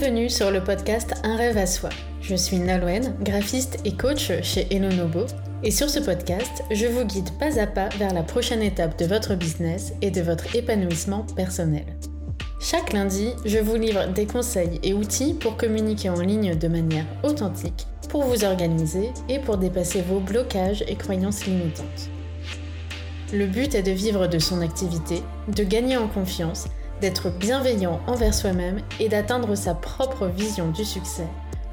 Bienvenue sur le podcast Un rêve à soi. Je suis Nalouen, graphiste et coach chez Elonobo. Et sur ce podcast, je vous guide pas à pas vers la prochaine étape de votre business et de votre épanouissement personnel. Chaque lundi, je vous livre des conseils et outils pour communiquer en ligne de manière authentique, pour vous organiser et pour dépasser vos blocages et croyances limitantes. Le but est de vivre de son activité, de gagner en confiance d'être bienveillant envers soi-même et d'atteindre sa propre vision du succès.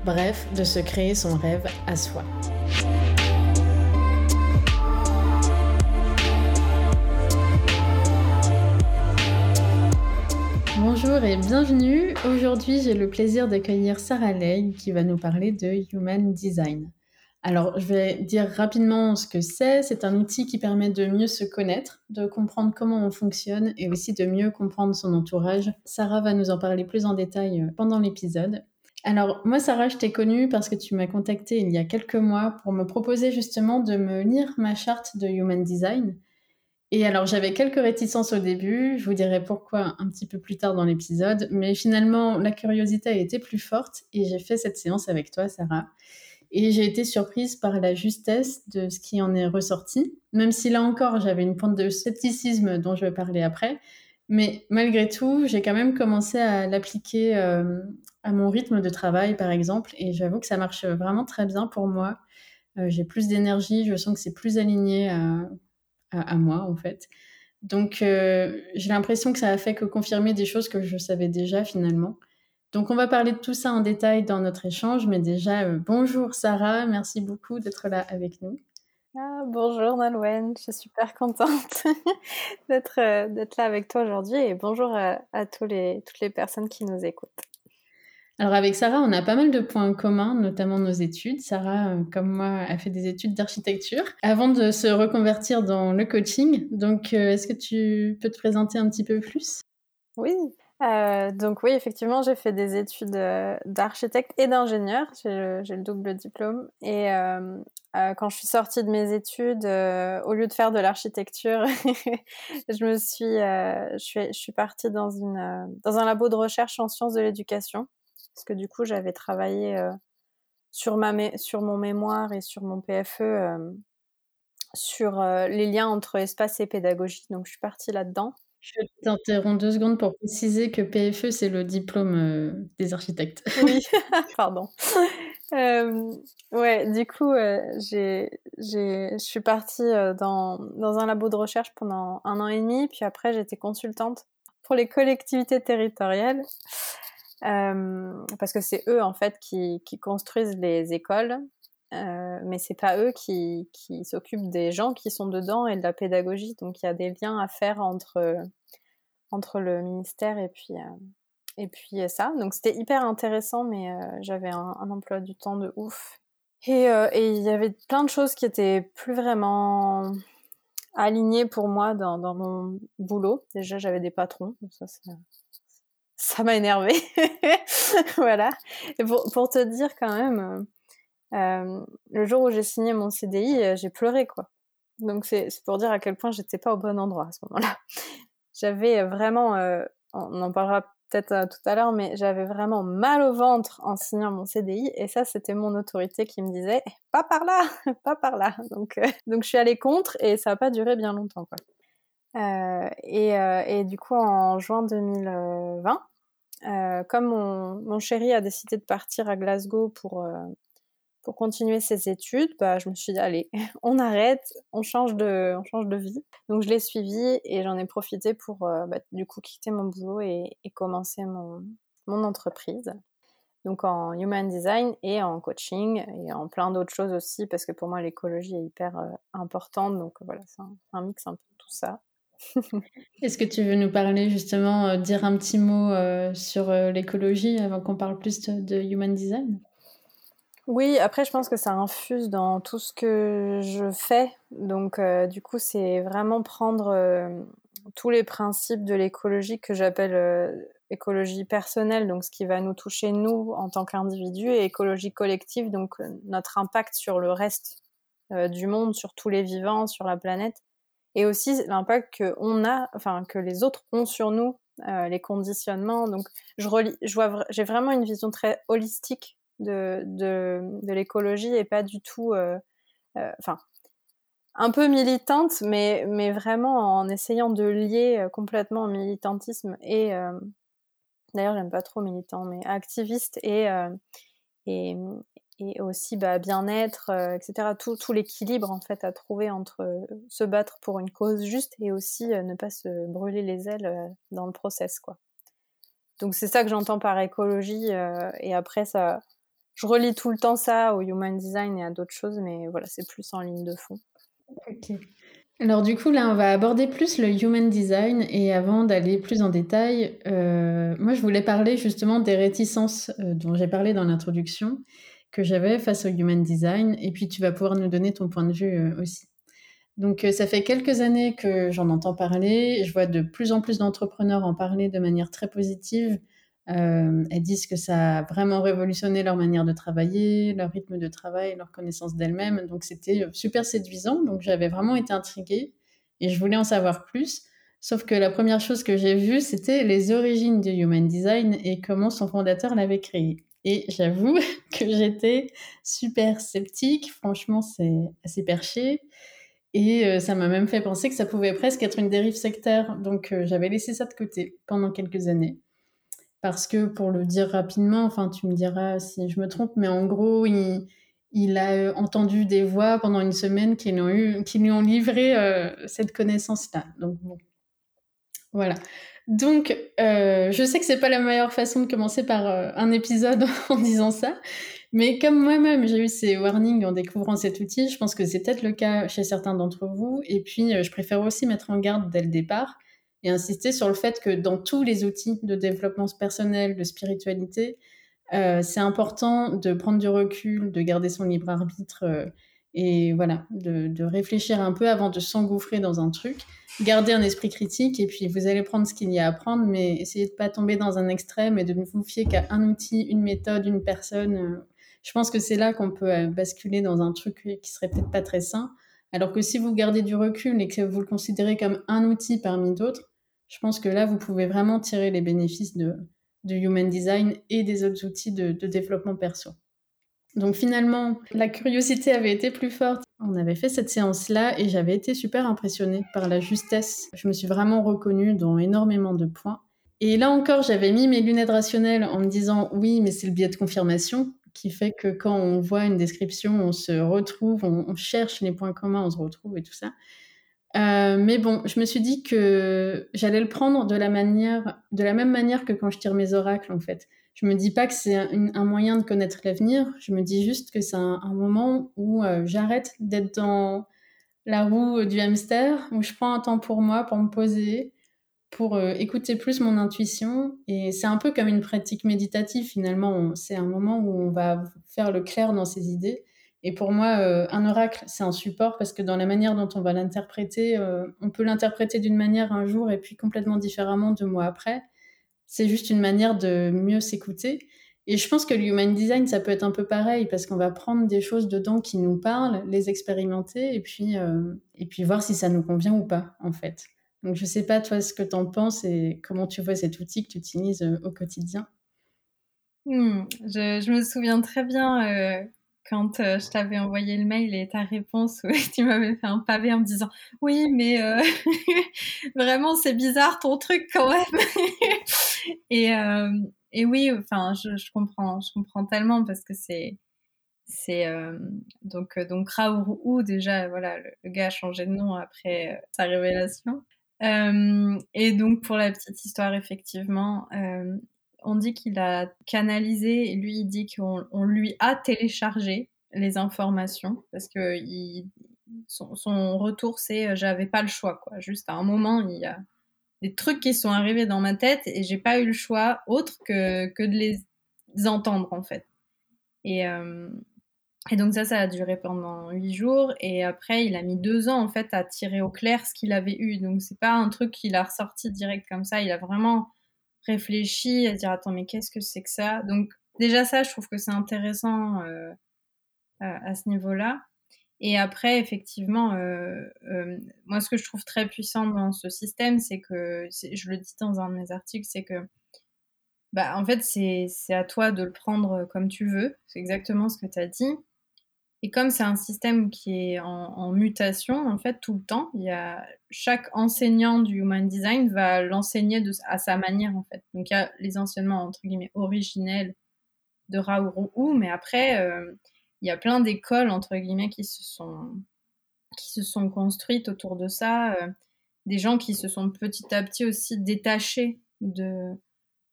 Bref, de se créer son rêve à soi. Bonjour et bienvenue. Aujourd'hui, j'ai le plaisir d'accueillir Sarah Ley qui va nous parler de Human Design. Alors, je vais dire rapidement ce que c'est. C'est un outil qui permet de mieux se connaître, de comprendre comment on fonctionne et aussi de mieux comprendre son entourage. Sarah va nous en parler plus en détail euh, pendant l'épisode. Alors, moi, Sarah, je t'ai connue parce que tu m'as contactée il y a quelques mois pour me proposer justement de me lire ma charte de Human Design. Et alors, j'avais quelques réticences au début, je vous dirai pourquoi un petit peu plus tard dans l'épisode, mais finalement, la curiosité a été plus forte et j'ai fait cette séance avec toi, Sarah. Et j'ai été surprise par la justesse de ce qui en est ressorti, même si là encore j'avais une pointe de scepticisme dont je vais parler après. Mais malgré tout, j'ai quand même commencé à l'appliquer euh, à mon rythme de travail, par exemple, et j'avoue que ça marche vraiment très bien pour moi. Euh, j'ai plus d'énergie, je sens que c'est plus aligné à, à, moi, en fait. Donc, euh, j'ai l'impression que ça a fait que confirmer des choses que je savais déjà finalement. Donc, on va parler de tout ça en détail dans notre échange, mais déjà, euh, bonjour Sarah, merci beaucoup d'être là avec nous. Ah, bonjour Nalwen, je suis super contente d'être euh, d'être là avec toi aujourd'hui et bonjour à, tous les, toutes les personnes qui nous écoutent. Alors avec Sarah, on a pas mal de points communs, notamment nos études. Sarah, euh, comme moi, a fait des études d'architecture avant de se reconvertir dans le coaching. Donc, est-ce que tu peux te présenter un petit peu plus? Oui, euh, donc oui, effectivement, j'ai fait des études euh, d'architecte et d'ingénieur. J'ai le, double diplôme. Et euh, quand je suis sortie de mes études, au lieu de faire de l'architecture, je me suis, je suis, je suis partie dans une, dans un labo de recherche en sciences de l'éducation, parce que du coup, j'avais travaillé sur ma, sur mon mémoire et sur mon PFE sur les liens entre espace et pédagogie. Donc, je suis partie là-dedans. Je t'interromps deux secondes pour préciser que PFE, c'est le diplôme euh, des architectes. Oui, pardon. Euh, ouais, du coup, euh, je suis partie dans, dans un labo de recherche pendant un an et demi, puis après, j'étais consultante pour les collectivités territoriales. parce que c'est eux en fait qui, qui construisent les écoles euh, mais c'est pas eux qui, qui s'occupent des gens qui sont dedans et de la pédagogie. Donc il y a des liens à faire entre, entre le ministère et puis, euh, et puis ça. Donc c'était hyper intéressant, mais euh, j'avais un, emploi du temps de ouf. Et il y avait plein de choses qui étaient plus vraiment alignées pour moi dans, mon boulot. Déjà, j'avais des patrons, donc ça, ça m'a énervé. voilà. Et pour, te dire quand même, euh, le jour où j'ai signé mon CDI, euh, j'ai pleuré quoi. Donc c'est pour dire à quel point j'étais pas au bon endroit à ce moment-là. J'avais euh, vraiment, on en parlera peut-être tout à l'heure, mais j'avais vraiment mal au ventre en signant mon CDI et ça c'était mon autorité qui me disait pas par là, pas par là. Donc donc je suis allée contre et ça a pas duré bien longtemps quoi. Et, et, du coup en juin 2020, comme mon, mon, chéri a décidé de partir à Glasgow pour pour continuer ses études, bah, je me suis dit, allez, on arrête, on change de, on change de vie. Donc je l'ai suivi et j'en ai profité pour euh, bah, du coup quitter mon boulot et, commencer mon, mon, entreprise. Donc en human design et en coaching et en plein d'autres choses aussi parce que pour moi l'écologie est hyper euh, importante. Donc voilà, c'est un, mix un peu de tout ça. Est-ce que tu veux nous parler justement, euh, dire un petit mot sur l'écologie avant qu'on parle plus de human design? Oui, après, je pense que ça infuse dans tout ce que je fais. Donc, euh, du coup, c'est vraiment prendre euh, tous les principes de l'écologie que j'appelle euh, écologie personnelle, donc ce qui va nous toucher nous en tant qu'individus, et écologie collective, donc notre impact sur le reste du monde, sur tous les vivants, sur la planète, et aussi l'impact que a, enfin que les autres ont sur nous les conditionnements. Donc, je relis, je vois, j'ai vraiment une vision très holistique de, l'écologie et pas du tout, enfin, un peu militante, mais, mais vraiment en essayant de lier complètement militantisme et, d'ailleurs, j'aime pas trop militant, mais activiste et, et, aussi bah, bien-être, euh, etc. Tout, l'équilibre en fait à trouver entre euh, se battre pour une cause juste et aussi euh, ne pas se brûler les ailes dans le process quoi. Donc c'est ça que j'entends par écologie et après ça, je relis tout le temps ça au human design et à d'autres choses, mais voilà c'est plus en ligne de fond. Ok. Alors du coup là on va aborder plus le human design et avant d'aller plus en détail, moi je voulais parler justement des réticences dont j'ai parlé dans l'introduction que j'avais face au human design. Et puis, tu vas pouvoir nous donner ton point de vue euh, aussi. Donc, euh, ça fait quelques années que j'en entends parler. Je vois de plus en plus d'entrepreneurs en parler de manière très positive. Euh, elles disent que ça a vraiment révolutionné leur manière de travailler, leur rythme de travail, leur connaissance d'elles-mêmes. Donc, c'était super séduisant. Donc, j'avais vraiment été intriguée et je voulais en savoir plus. Sauf que la première chose que j'ai vue, c'était les origines du Human Design et comment son fondateur l'avait créé. Et j'avoue que j'étais super sceptique. Franchement, c'est assez perché. Et euh, ça m'a même fait penser que ça pouvait presque être une dérive sectaire. Donc euh, j'avais laissé ça de côté pendant quelques années. Parce que pour le dire rapidement, enfin tu me diras si je me trompe, mais en gros, il, a euh, entendu des voix pendant une semaine qui lui ont, livré cette connaissance-là. Donc bon, voilà. Donc, euh, je sais que c'est pas la meilleure façon de commencer par euh, un épisode en disant ça, mais comme moi-même j'ai eu ces warnings en découvrant cet outil, je pense que c'est peut-être le cas chez certains d'entre vous. Et puis, euh, je préfère aussi mettre en garde dès le départ et insister sur le fait que dans tous les outils de développement personnel, de spiritualité, c'est important de prendre du recul, de garder son libre arbitre et voilà, de, réfléchir un peu avant de s'engouffrer dans un truc garder un esprit critique et puis vous allez prendre ce qu'il y a à prendre, mais essayez de pas tomber dans un extrême et de ne vous fier qu'à un outil, une méthode, une personne. Euh, je pense que c'est là qu'on peut euh, basculer dans un truc qui serait peut-être pas très sain. Alors que si vous gardez du recul et que vous le considérez comme un outil parmi d'autres, je pense que là, vous pouvez vraiment tirer les bénéfices de, Human Design et des autres outils de, de développement perso. Donc finalement, la curiosité avait été plus forte. On avait fait cette séance-là et j'avais été super impressionnée par la justesse. Je me suis vraiment reconnue dans énormément de points. Et là encore, j'avais mis mes lunettes rationnelles en me disant oui, mais c'est le biais de confirmation qui fait que quand on voit une description, on se retrouve, on, cherche les points communs, on se retrouve et tout ça. Euh, mais bon, je me suis dit que j'allais le prendre de la manière, de la même manière que quand je tire mes oracles en fait je me dis pas que c'est un, moyen de connaître l'avenir. Je me dis juste que c'est un, moment où euh, j'arrête d'être dans la roue du hamster, où je prends un temps pour moi, pour me poser, pour euh, écouter plus mon intuition. Et c'est un peu comme une pratique méditative finalement. C'est un moment où on va faire le clair dans ses idées. Et pour moi, euh, un oracle, c'est un support parce que dans la manière dont on va l'interpréter, on peut l'interpréter d'une manière un jour et puis complètement différemment deux mois après. C'est juste une manière de mieux s'écouter. Et je pense que le human design, ça peut être un peu pareil parce qu'on va prendre des choses dedans qui nous parlent, les expérimenter et puis, euh, et puis voir si ça nous convient ou pas, en fait. Donc, je sais pas, toi, ce que tu en penses et comment tu vois cet outil que tu utilises euh, au quotidien. Hmm, je, me souviens très bien euh, quand je t'avais envoyé le mail et ta réponse, où tu m'avais fait un pavé en me disant Oui, mais vraiment, c'est bizarre ton truc quand même. et, euh, et oui, enfin, je, je, comprends, je comprends tellement parce que c'est, c'est euh, donc euh, donc Raoult déjà, voilà, le, gars a changé de nom après euh, sa révélation. Euh, et donc pour la petite histoire, effectivement, on dit qu'il a canalisé, lui il dit qu'on on lui a téléchargé les informations parce que son, retour c'est j'avais pas le choix quoi. Juste à un moment il y a des trucs qui sont arrivés dans ma tête et j'ai pas eu le choix autre que, que de les entendre en fait. Et, euh, et donc ça, ça a duré pendant huit jours et après il a mis deux ans en fait à tirer au clair ce qu'il avait eu. Donc c'est pas un truc qu'il a ressorti direct comme ça. Il a vraiment réfléchi à dire attends mais qu'est-ce que c'est que ça? Donc déjà ça, je trouve que c'est intéressant euh, à ce niveau-là. Et après, effectivement, euh, euh, moi, ce que je trouve très puissant dans ce système, c'est que, je le dis dans un de mes articles, c'est que, bah, en fait, c'est à toi de le prendre comme tu veux. C'est exactement ce que tu as dit. Et comme c'est un système qui est en, mutation, en fait, tout le temps, il y a chaque enseignant du Human Design va l'enseigner à sa manière, en fait. Donc, il y a les enseignements, entre guillemets, originels de Raoult, mais après, euh, il y a plein d'écoles, entre guillemets, qui se sont, qui se sont construites autour de ça. Euh, des gens qui se sont petit à petit aussi détachés de,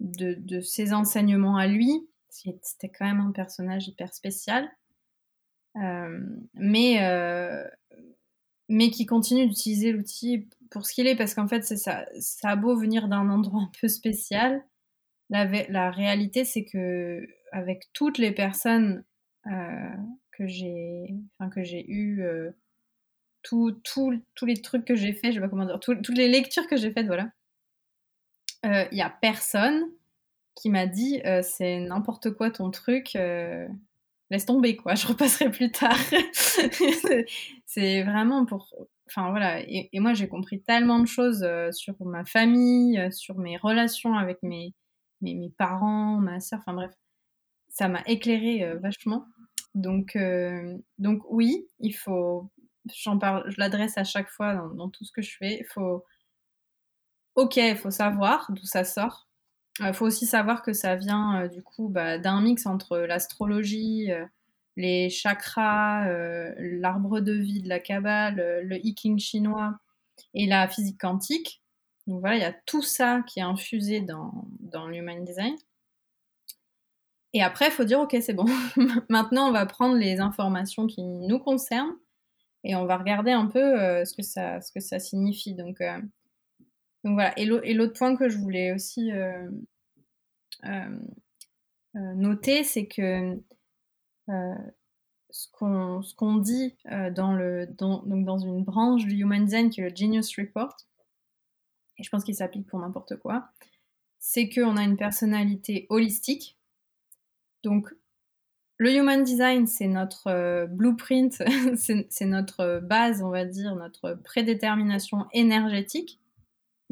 de, de ses enseignements à lui. C'était quand même un personnage hyper spécial. Euh, mais, euh, mais qui continue d'utiliser l'outil pour ce qu'il est, parce qu'en fait, ça, ça a beau venir d'un endroit un peu spécial, la, la réalité, c'est que avec toutes les personnes euh, que j'ai, enfin que j'ai euh, tous les trucs que j'ai fait, je sais pas comment dire, toutes les lectures que j'ai faites, voilà. Il y a personne qui m'a dit c'est n'importe quoi ton truc, laisse tomber, quoi, je repasserai plus tard. c'est vraiment pour. Enfin voilà, et, moi j'ai compris tellement de choses euh, sur ma famille, euh, sur mes relations avec mes, mes, mes parents, ma soeur, enfin bref, ça m'a éclairé euh, vachement. Donc, donc oui, il faut, j'en parle, je l'adresse à chaque fois dans, dans, tout ce que je fais. Il faut, ok, il faut savoir d'où ça sort, il faut aussi savoir que ça vient euh, du coup bah, d'un mix entre l'astrologie, euh, les chakras, euh, l'arbre de vie de la Kabbale, le I chinois et la physique quantique. Donc voilà, il y a tout ça qui est infusé dans, dans l'Human Design. Et après, il faut dire, ok, c'est bon. Maintenant, on va prendre les informations qui nous concernent et on va regarder un peu ce, que ça, ce que ça signifie. Donc, donc voilà. Et l'autre point que je voulais aussi euh, euh, euh, noter, c'est que ce qu'on dit dans, le, dans, une branche du Human Design qui est le Genius Report, et je pense qu'il s'applique pour n'importe quoi, c'est qu'on a une personnalité holistique. Donc, le Human Design, c'est notre blueprint, c'est notre base, on va dire, notre prédétermination énergétique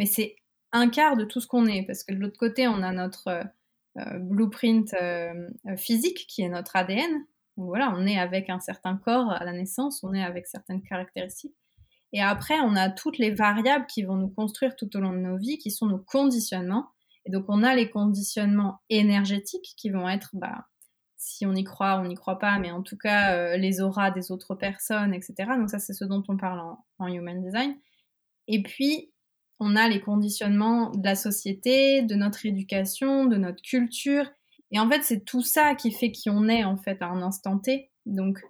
mais c'est un quart de tout ce qu'on est, parce que de l'autre côté, on a notre euh, euh, blueprint euh, physique, qui est notre ADN. Voilà, on est avec un certain corps à la naissance, on est avec certaines caractéristiques. Et après, on a toutes les variables qui vont nous construire tout au long de nos vies, qui sont nos conditionnements. Et donc, on a les conditionnements énergétiques qui vont être, bah, si on y croit, on n'y croit pas, mais en tout cas, les auras des autres personnes, etc. Donc ça, c'est ce dont on parle en Human Design. Et puis, on a les conditionnements de la société, de notre éducation, de notre culture. Et en fait, c'est tout ça qui fait qui on est, en fait, à un instant T. Donc,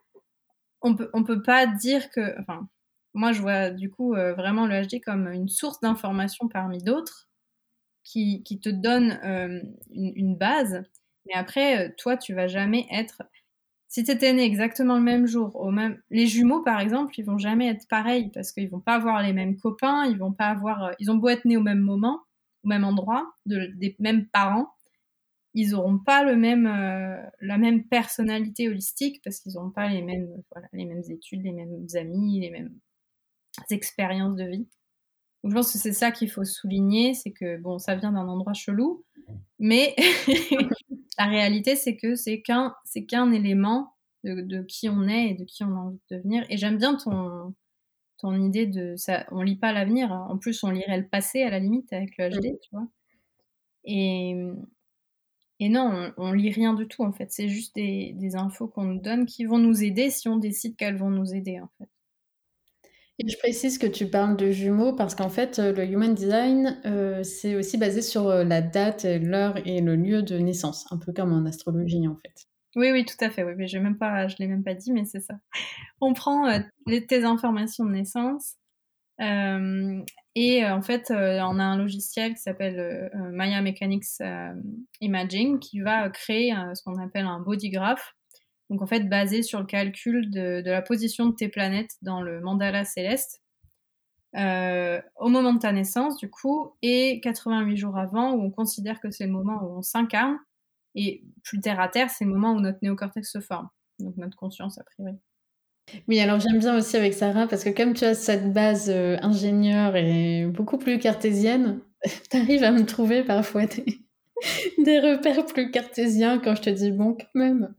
on peut, on peut pas dire que. Enfin, moi, je vois du coup euh, vraiment le HD comme une source d'information parmi d'autres qui, te donne euh, une, base. Mais après, euh, toi, tu vas jamais être si tu étais né exactement le même jour, au même... les jumeaux par exemple, ils vont jamais être pareils parce qu'ils vont pas avoir les mêmes copains, ils vont pas avoir, euh, ils ont beau être nés au même moment, au même endroit, des mêmes parents, ils auront pas le même, euh, la même personnalité holistique parce qu'ils n'auront pas les mêmes, les mêmes études, les mêmes amis, les mêmes expériences de vie. Donc, je pense que c'est ça qu'il faut souligner, c'est que bon, ça vient d'un endroit chelou, mais La réalité, c'est que c'est qu'un, c'est qu'un élément de, qui on est et de qui on a envie de devenir. Et j'aime bien ton, ton idée de ça. On lit pas l'avenir. En plus, on lirait le passé à la limite avec le HD, tu vois. Et, et non, on, lit rien du tout en fait. C'est juste des, des infos qu'on nous donne qui vont nous aider si on décide qu'elles vont nous aider en fait. Et je précise que tu parles de jumeaux parce qu'en fait, euh, le Human Design, euh, c'est aussi basé sur euh, la date, l'heure et le lieu de naissance, un peu comme en astrologie en fait. Oui, oui, tout à fait. Oui, mais je ne l'ai même pas dit, mais c'est ça. On prend tes informations de naissance et en fait, on a un logiciel qui s'appelle Maya Mechanics Imaging qui va créer ce qu'on appelle un body graph donc en fait basé sur le calcul de, la position de tes planètes dans le mandala céleste euh, au moment de ta naissance du coup et 88 jours avant où on considère que c'est le moment où on s'incarne et plus terre à terre c'est le moment où notre néocortex se forme, donc notre conscience a priori. Oui, alors j'aime bien aussi avec Sarah parce que comme tu as cette base euh, ingénieure et beaucoup plus cartésienne, tu arrives à me trouver parfois des, des repères plus cartésiens quand je te dis bon quand même.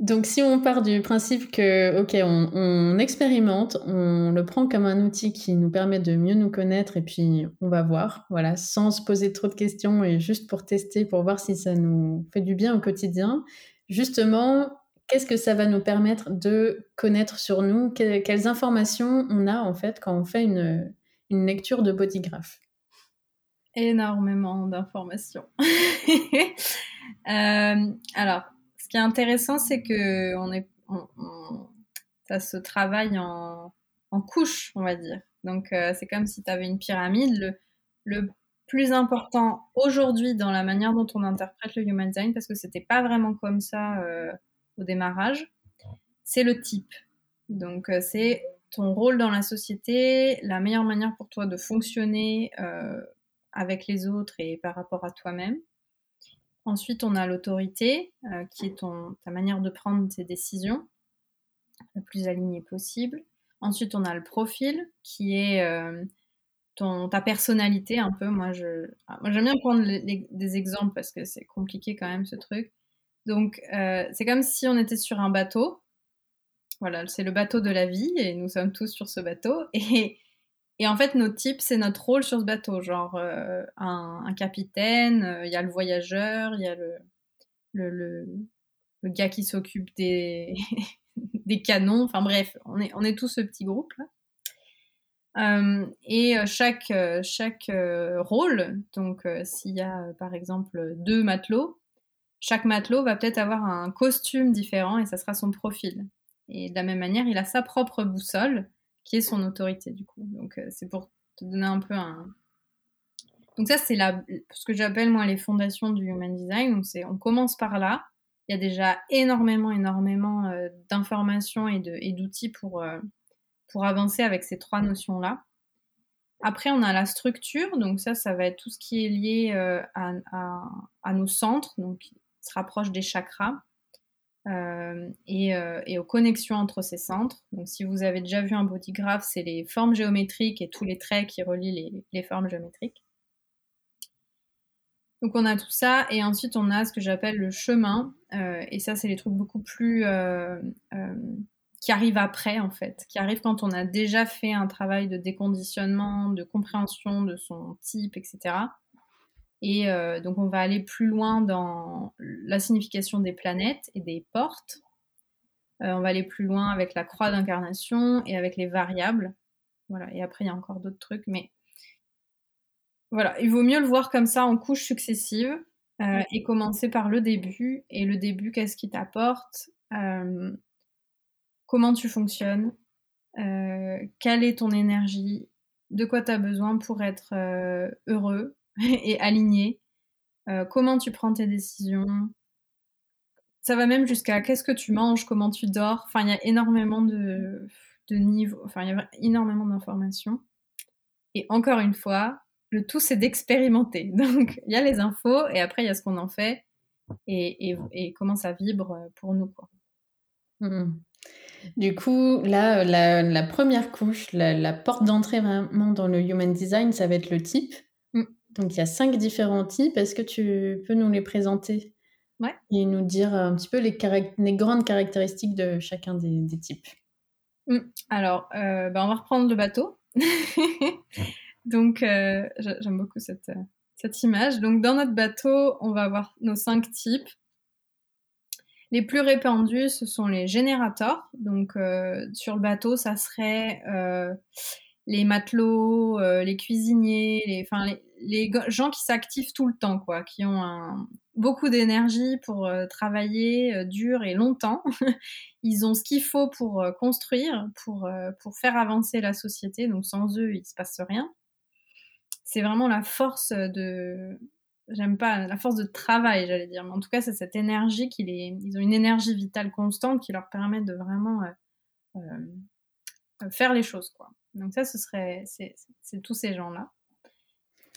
Donc si on part du principe que, ok, on, expérimente, on le prend comme un outil qui nous permet de mieux nous connaître et puis on va voir, voilà, sans se poser trop de questions et juste pour tester, pour voir si ça nous fait du bien au quotidien. Justement, qu'est-ce que ça va nous permettre de connaître sur nous? Quelles informations on a en fait quand on fait une, lecture de bodygraph Énormément d'informations. Euh, alors, qui est intéressant, c'est que on est, ça se travaille en, en couches, on va dire. Donc, euh, c'est comme si tu avais une pyramide. Le, plus important aujourd'hui dans la manière dont on interprète le human design, parce que c'était pas vraiment comme ça euh, au démarrage, c'est le type. Donc euh, c'est ton rôle dans la société, la meilleure manière pour toi de fonctionner avec les autres et par rapport à toi-même. Ensuite, on a l'autorité, euh, qui est ton, ta manière de prendre tes décisions, le plus alignée possible. Ensuite, on a le profil, qui est ton, ta personnalité un peu. Moi, je, ah, moi, j'aime bien prendre des exemples parce que c'est compliqué quand même ce truc. Donc, euh, c'est comme si on était sur un bateau. Voilà, c'est le bateau de la vie et nous sommes tous sur ce bateau. Et, et en fait, notre type, c'est notre rôle sur ce bateau. Genre, euh, un, capitaine, euh, il y a le voyageur, il y a le, le, gars qui s'occupe des, des canons. Enfin bref, on est, on est tous ce petit groupe là. et chaque, chaque rôle, donc s'il y a par exemple deux matelots, chaque matelot va peut-être avoir un costume différent et ça sera son profil. Et de la même manière, il a sa propre boussole qui est son autorité du coup. Donc euh, c'est pour te donner un peu un. Donc ça c'est la ce que j'appelle moi les fondations du human design. Donc c'est on commence par là. Il y a déjà énormément énormément euh, d'informations et d'outils pour euh, pour avancer avec ces trois notions là. Après, on a la structure, donc ça, ça va être tout ce qui est lié à, à, à, nos centres, donc se rapproche des chakras euh, euh, et, aux connexions entre ces centres. Donc, si vous avez déjà vu un bodygraph, c'est les formes géométriques et tous les traits qui relient les, formes géométriques. Donc, on a tout ça, et ensuite, on a ce que j'appelle le chemin, euh, et ça, c'est les trucs beaucoup plus qui arrivent après, en fait, qui arrivent quand on a déjà fait un travail de déconditionnement, de compréhension de son type, etc. Et euh, donc on va aller plus loin dans la signification des planètes et des portes. Euh, on va aller plus loin avec la croix d'incarnation et avec les variables. Voilà. Et après il y a encore d'autres trucs, mais voilà, il vaut mieux le voir comme ça en couches successives euh, et commencer par le début. Et le début, qu'est-ce qui t'apporte Comment tu fonctionnes Quelle est ton énergie De quoi tu as besoin pour être heureux et aligné. Euh, comment tu prends tes décisions? Ça va même jusqu'à qu'est-ce que tu manges, comment tu dors? Enfin, il y a énormément de, de niveaux, enfin, il y a énormément d'informations. Et encore une fois, le tout, c'est d'expérimenter. Donc, il y a les infos et après, il y a ce qu'on en fait et, et, et, comment ça vibre pour nous. Mmh. Du coup, là, la, la première couche, la porte d'entrée vraiment dans le human design, ça va être le type. Donc il y a cinq différents types. Est-ce que tu peux nous les présenter ouais. et nous dire un petit peu les, les grandes caractéristiques de chacun des, types? Mmh. Alors, euh, bah, on va reprendre le bateau. Donc, euh, j'aime beaucoup cette, cette image. Donc, dans notre bateau, on va avoir nos cinq types. Les plus répandus, ce sont les générateurs. Donc, euh, sur le bateau, ça serait les matelots, euh, les cuisiniers, les, enfin, les, gens qui s'activent tout le temps, quoi, qui ont beaucoup d'énergie pour euh, travailler euh, dur et longtemps. Ils ont ce qu'il faut pour construire, pour, pour faire avancer la société. Donc sans eux, il se passe rien. C'est vraiment la force de, j'aime pas la force de travail, j'allais dire, mais en tout cas, c'est cette énergie qui les, ils ont une énergie vitale constante qui leur permet de vraiment faire les choses, quoi. Donc ça, ce serait, c'est tous ces gens-là.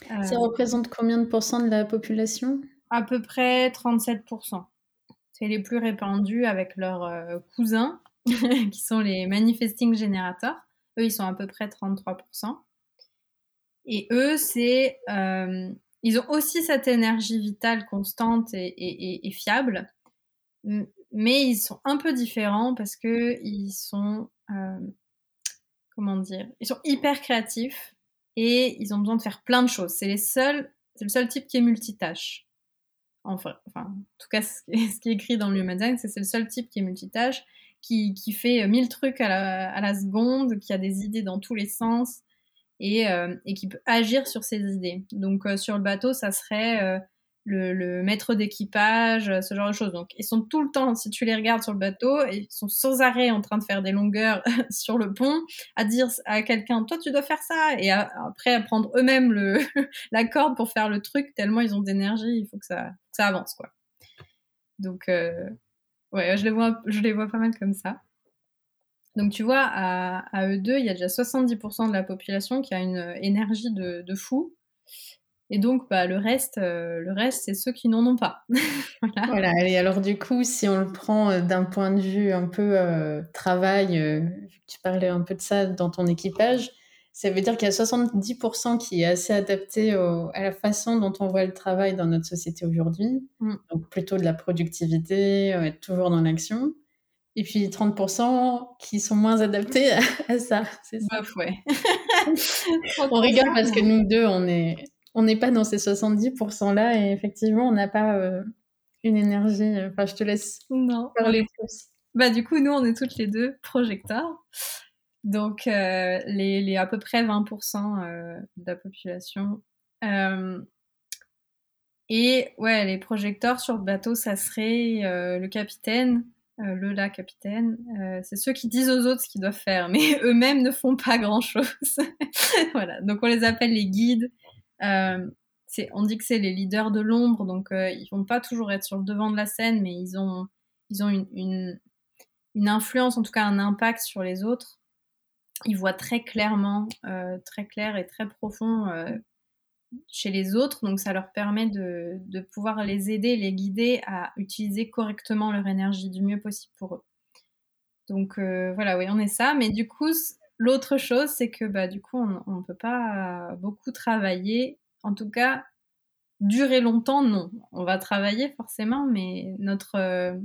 Ça euh, représente combien de pourcents de la population? À peu près 37%. C'est les plus répandus avec leurs euh, cousins qui sont les manifesting generators. Eux, ils sont à peu près 33%. Et eux, c'est, euh, ils ont aussi cette énergie vitale constante et, fiable, mais ils sont un peu différents parce que ils sont, comment dire, ils sont hyper créatifs et ils ont besoin de faire plein de choses. C'est les seuls, c'est le seul type qui est multitâche. Enfin, en tout cas, ce qui est écrit dans le Human Design, c'est le seul type qui est multitâche, qui, qui fait mille trucs à la, seconde, qui a des idées dans tous les sens et, euh, qui peut agir sur ses idées. Donc, euh, sur le bateau, ça serait euh, le, maître d'équipage, ce genre de choses. Donc, ils sont tout le temps, si tu les regardes sur le bateau, ils sont sans arrêt en train de faire des longueurs sur le pont, à dire à quelqu'un, toi, tu dois faire ça, et après à prendre eux-mêmes la corde pour faire le truc, tellement ils ont d'énergie, il faut que ça, avance, quoi. Donc, euh, ouais, je les, vois, je les vois pas mal comme ça. Donc, tu vois, à, à eux deux, il y a déjà 70% de la population qui a une énergie de, de fou. Et donc, bah, le reste, euh, le reste, c'est ceux qui n'en ont pas. voilà. Et alors, du coup, si on le prend euh, d'un point de vue un peu euh, travail, tu parlais un peu de ça dans ton équipage, ça veut dire qu'il y a 70% qui est assez adapté à la façon dont on voit le travail dans notre société aujourd'hui. Mm. Donc, plutôt de la productivité, être toujours dans l'action. Et puis 30% qui sont moins adaptés à, ça. C'est ça? ouais. on rigole parce que nous deux, on est on n'est pas dans ces 70%-là et effectivement, on n'a pas euh, une énergie. Euh, enfin, je te laisse non. parler plus. Bah, du coup, nous, on est toutes les deux projecteurs. Donc, euh, les, à peu près 20% de la population. et ouais, les projecteurs sur le bateau, ça serait le capitaine, le la capitaine. c'est ceux qui disent aux autres ce qu'ils doivent faire, mais eux-mêmes ne font pas grand-chose. voilà, donc on les appelle les guides on dit que c'est les leaders de l'ombre, donc euh, ils vont pas toujours être sur le devant de la scène, mais ils ont, une, influence, en tout cas un impact sur les autres. Ils voient très clairement, euh, très clair et très profond chez les autres, donc ça leur permet de, de, pouvoir les aider, les guider à utiliser correctement leur énergie du mieux possible pour eux. Donc voilà, oui, on est ça, mais du coup, L'autre chose, c'est que bah, du coup, on ne peut pas beaucoup travailler. En tout cas, durer longtemps, non. On va travailler forcément, mais notre,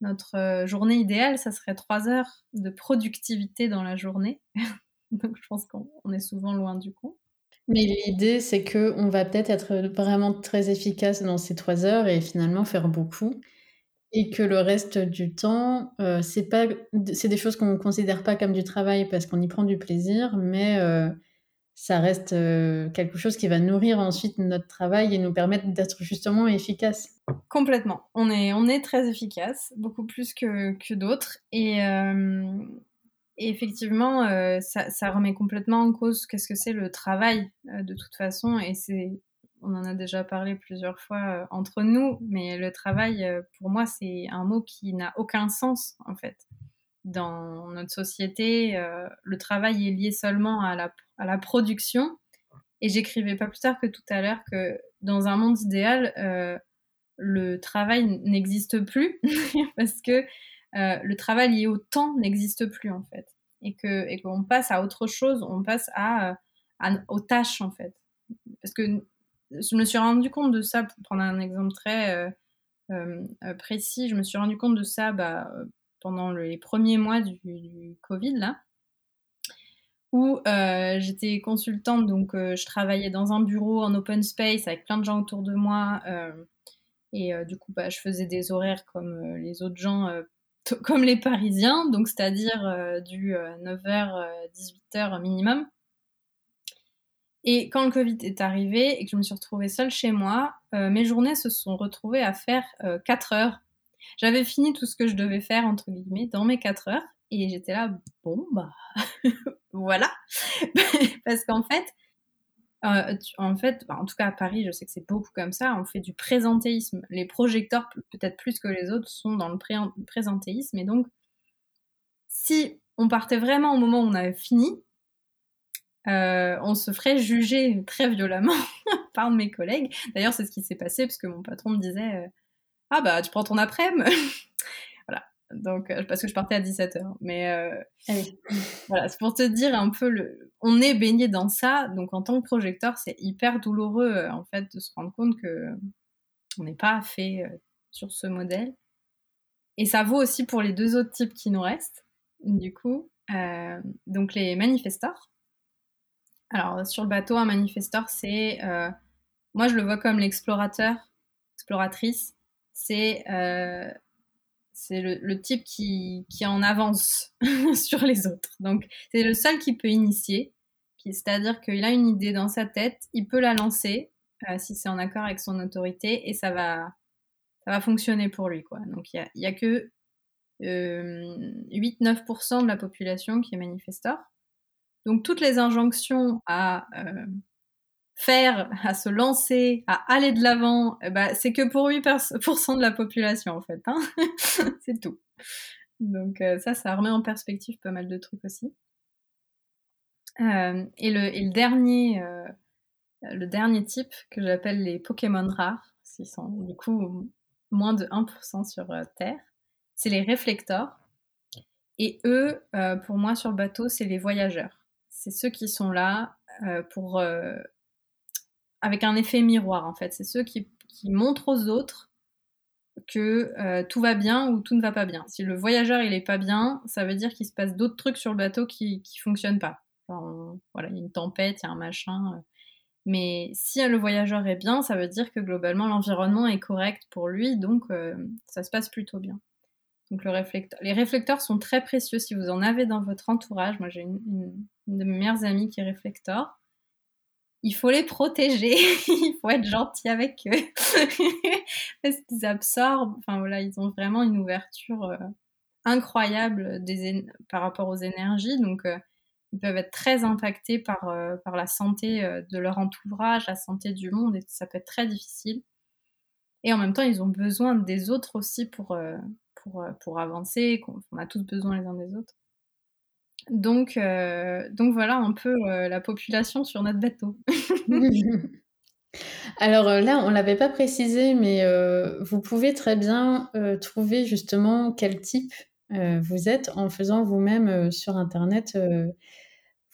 notre journée idéale, ça serait trois heures de productivité dans la journée. Donc je pense qu'on est souvent loin du coup. Mais l'idée, c'est que on va peut-être être vraiment très efficace dans ces trois heures et finalement faire beaucoup. Et que le reste du temps, euh, c'est pas, c'est des choses qu'on ne considère pas comme du travail parce qu'on y prend du plaisir, mais euh, ça reste euh, quelque chose qui va nourrir ensuite notre travail et nous permettre d'être justement efficace. Complètement. On est, on est très efficace, beaucoup plus que, que d'autres. Et, et, effectivement, ça, ça, remet complètement en cause qu'est-ce que c'est le travail de toute façon. Et c'est on en a déjà parlé plusieurs fois euh, entre nous, mais le travail, euh, pour moi, c'est un mot qui n'a aucun sens, en fait. Dans notre société, euh, le travail est lié seulement à la, à la production. Et j'écrivais pas plus tard que tout à l'heure que dans un monde idéal, le travail n'existe plus parce que le travail lié au temps n'existe plus, en fait. Et que et qu'on passe à autre chose, on passe à, aux tâches, en fait. Parce que je me suis rendu compte de ça, pour prendre un exemple très euh, euh, précis, je me suis rendu compte de ça bah, pendant les premiers mois du, Covid, là, où euh, j'étais consultante, donc je travaillais dans un bureau en open space avec plein de gens autour de moi, et du coup, bah, je faisais des horaires comme les autres gens comme les Parisiens, donc c'est-à-dire du 9h, 18h minimum. Et quand le Covid est arrivé et que je me suis retrouvée seule chez moi, euh, mes journées se sont retrouvées à faire 4 euh, heures. J'avais fini tout ce que je devais faire, entre guillemets, dans mes 4 heures. Et j'étais là, bon, bah, voilà. Parce qu'en fait, euh, en fait, bah, en tout cas à Paris, je sais que c'est beaucoup comme ça, on fait du présentéisme. Les projecteurs, peut-être plus que les autres, sont dans le présentéisme. Et donc, si on partait vraiment au moment où on avait fini, euh, on se ferait juger très violemment par mes collègues. D'ailleurs, c'est ce qui s'est passé parce que mon patron me disait euh, Ah bah, tu prends ton après-midi Voilà. Donc, parce que je partais à 17h. Mais ah voilà, c'est pour te dire un peu, le... on est baigné dans ça. Donc, en tant que projecteur, c'est hyper douloureux, en fait, de se rendre compte que on n'est pas fait sur ce modèle. Et ça vaut aussi pour les deux autres types qui nous restent, du coup. donc, les manifestors. Alors, sur le bateau, un manifestor, c'est. Euh, moi, je le vois comme l'explorateur, exploratrice. C'est euh, le, type qui, qui en avance sur les autres. Donc, c'est le seul qui peut initier. C'est-à-dire qu'il a une idée dans sa tête, il peut la lancer euh, si c'est en accord avec son autorité et ça va, ça va fonctionner pour lui. Quoi. Donc, il n'y a, a, que 8-9% de la population qui est manifestor. Donc toutes les injonctions à euh, faire, à se lancer, à aller de l'avant, eh ben, c'est que pour 8% de la population en fait. Hein. c'est tout. Donc euh, ça, ça remet en perspective pas mal de trucs aussi. Euh, et, le, dernier, le dernier type que j'appelle les Pokémon rares, s'ils sont du coup moins de 1% sur Terre, c'est les réflecteurs. Et eux, pour moi sur bateau, c'est les voyageurs c'est ceux qui sont là euh, pour euh, avec un effet miroir en fait. C'est ceux qui, montrent aux autres que euh, tout va bien ou tout ne va pas bien. Si le voyageur il est pas bien, ça veut dire qu'il se passe d'autres trucs sur le bateau qui qui fonctionnent pas. voilà, il y a une tempête, il y a un machin. Mais si le voyageur est bien, ça veut dire que globalement l'environnement est correct pour lui, donc ça se passe plutôt bien. Donc le réflecteur. Les réflecteurs sont très précieux si vous en avez dans votre entourage. Moi j'ai une, de mes meilleures amies qui est réflecteur. Il faut les protéger, il faut être gentil avec eux. Parce qu'ils absorbent, enfin voilà, ils ont vraiment une ouverture euh, incroyable par rapport aux énergies. Donc euh, ils peuvent être très impactés par, euh, par la santé de leur entourage, la santé du monde, et ça peut être très difficile. Et en même temps, ils ont besoin des autres aussi pour, pour, pour avancer, on a tous besoin les uns des autres. Donc, euh, donc voilà un peu euh, la population sur notre bateau. Alors euh, là, on ne l'avait pas précisé, mais vous pouvez très bien trouver justement quel type vous êtes en faisant vous-même sur Internet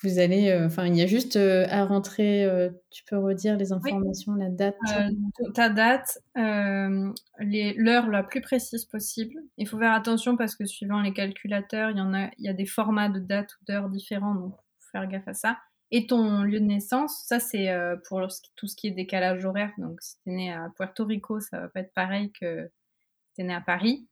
vous allez, euh, enfin, il y a juste euh, à rentrer. Euh, tu peux redire les informations, la date. ta date, l'heure la plus précise possible. Il faut faire attention parce que suivant les calculateurs, il y en a, il y a des formats de date ou d'heure différents, donc faut faire gaffe à ça. Et ton lieu de naissance, ça c'est pour tout ce qui est décalage horaire. Donc si tu es né à Puerto Rico, ça va pas être pareil que si tu es né à Paris.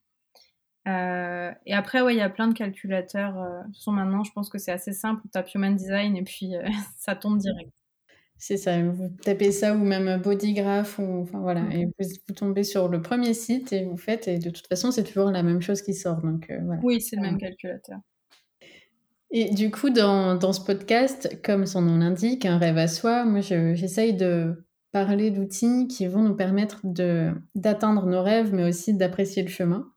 Euh, et après, ouais, il y a plein de calculateurs. Euh, sont maintenant, je pense que c'est assez simple. Tu tapes Human Design et puis euh, ça tombe direct. C'est ça, vous tapez ça ou même Bodygraph, ou, enfin voilà, et vous, tombez sur le premier site et vous faites, et de toute façon, c'est toujours la même chose qui sort. Donc, voilà. Oui, c'est le même calculateur. Et du coup, dans, dans, ce podcast, comme son nom l'indique, un rêve à soi, moi j'essaye de parler d'outils qui vont nous permettre d'atteindre nos rêves, mais aussi d'apprécier le chemin.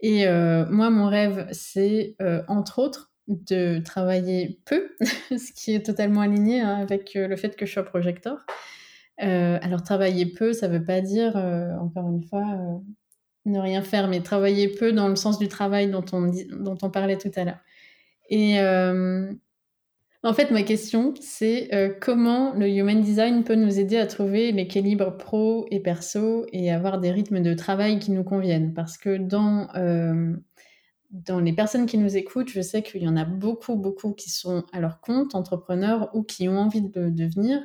Et euh, moi, mon rêve, c'est euh, entre autres de travailler peu, ce qui est totalement aligné hein, avec euh, le fait que je sois projecteur. alors, travailler peu, ça ne veut pas dire, encore une fois, ne rien faire, mais travailler peu dans le sens du travail dont on, dont on parlait tout à l'heure. Et en fait, ma question, c'est euh, comment le human design peut nous aider à trouver l'équilibre pro et perso et avoir des rythmes de travail qui nous conviennent? Parce que dans, euh, dans les personnes qui nous écoutent, je sais qu'il y en a beaucoup, beaucoup qui sont à leur compte, entrepreneurs ou qui ont envie de devenir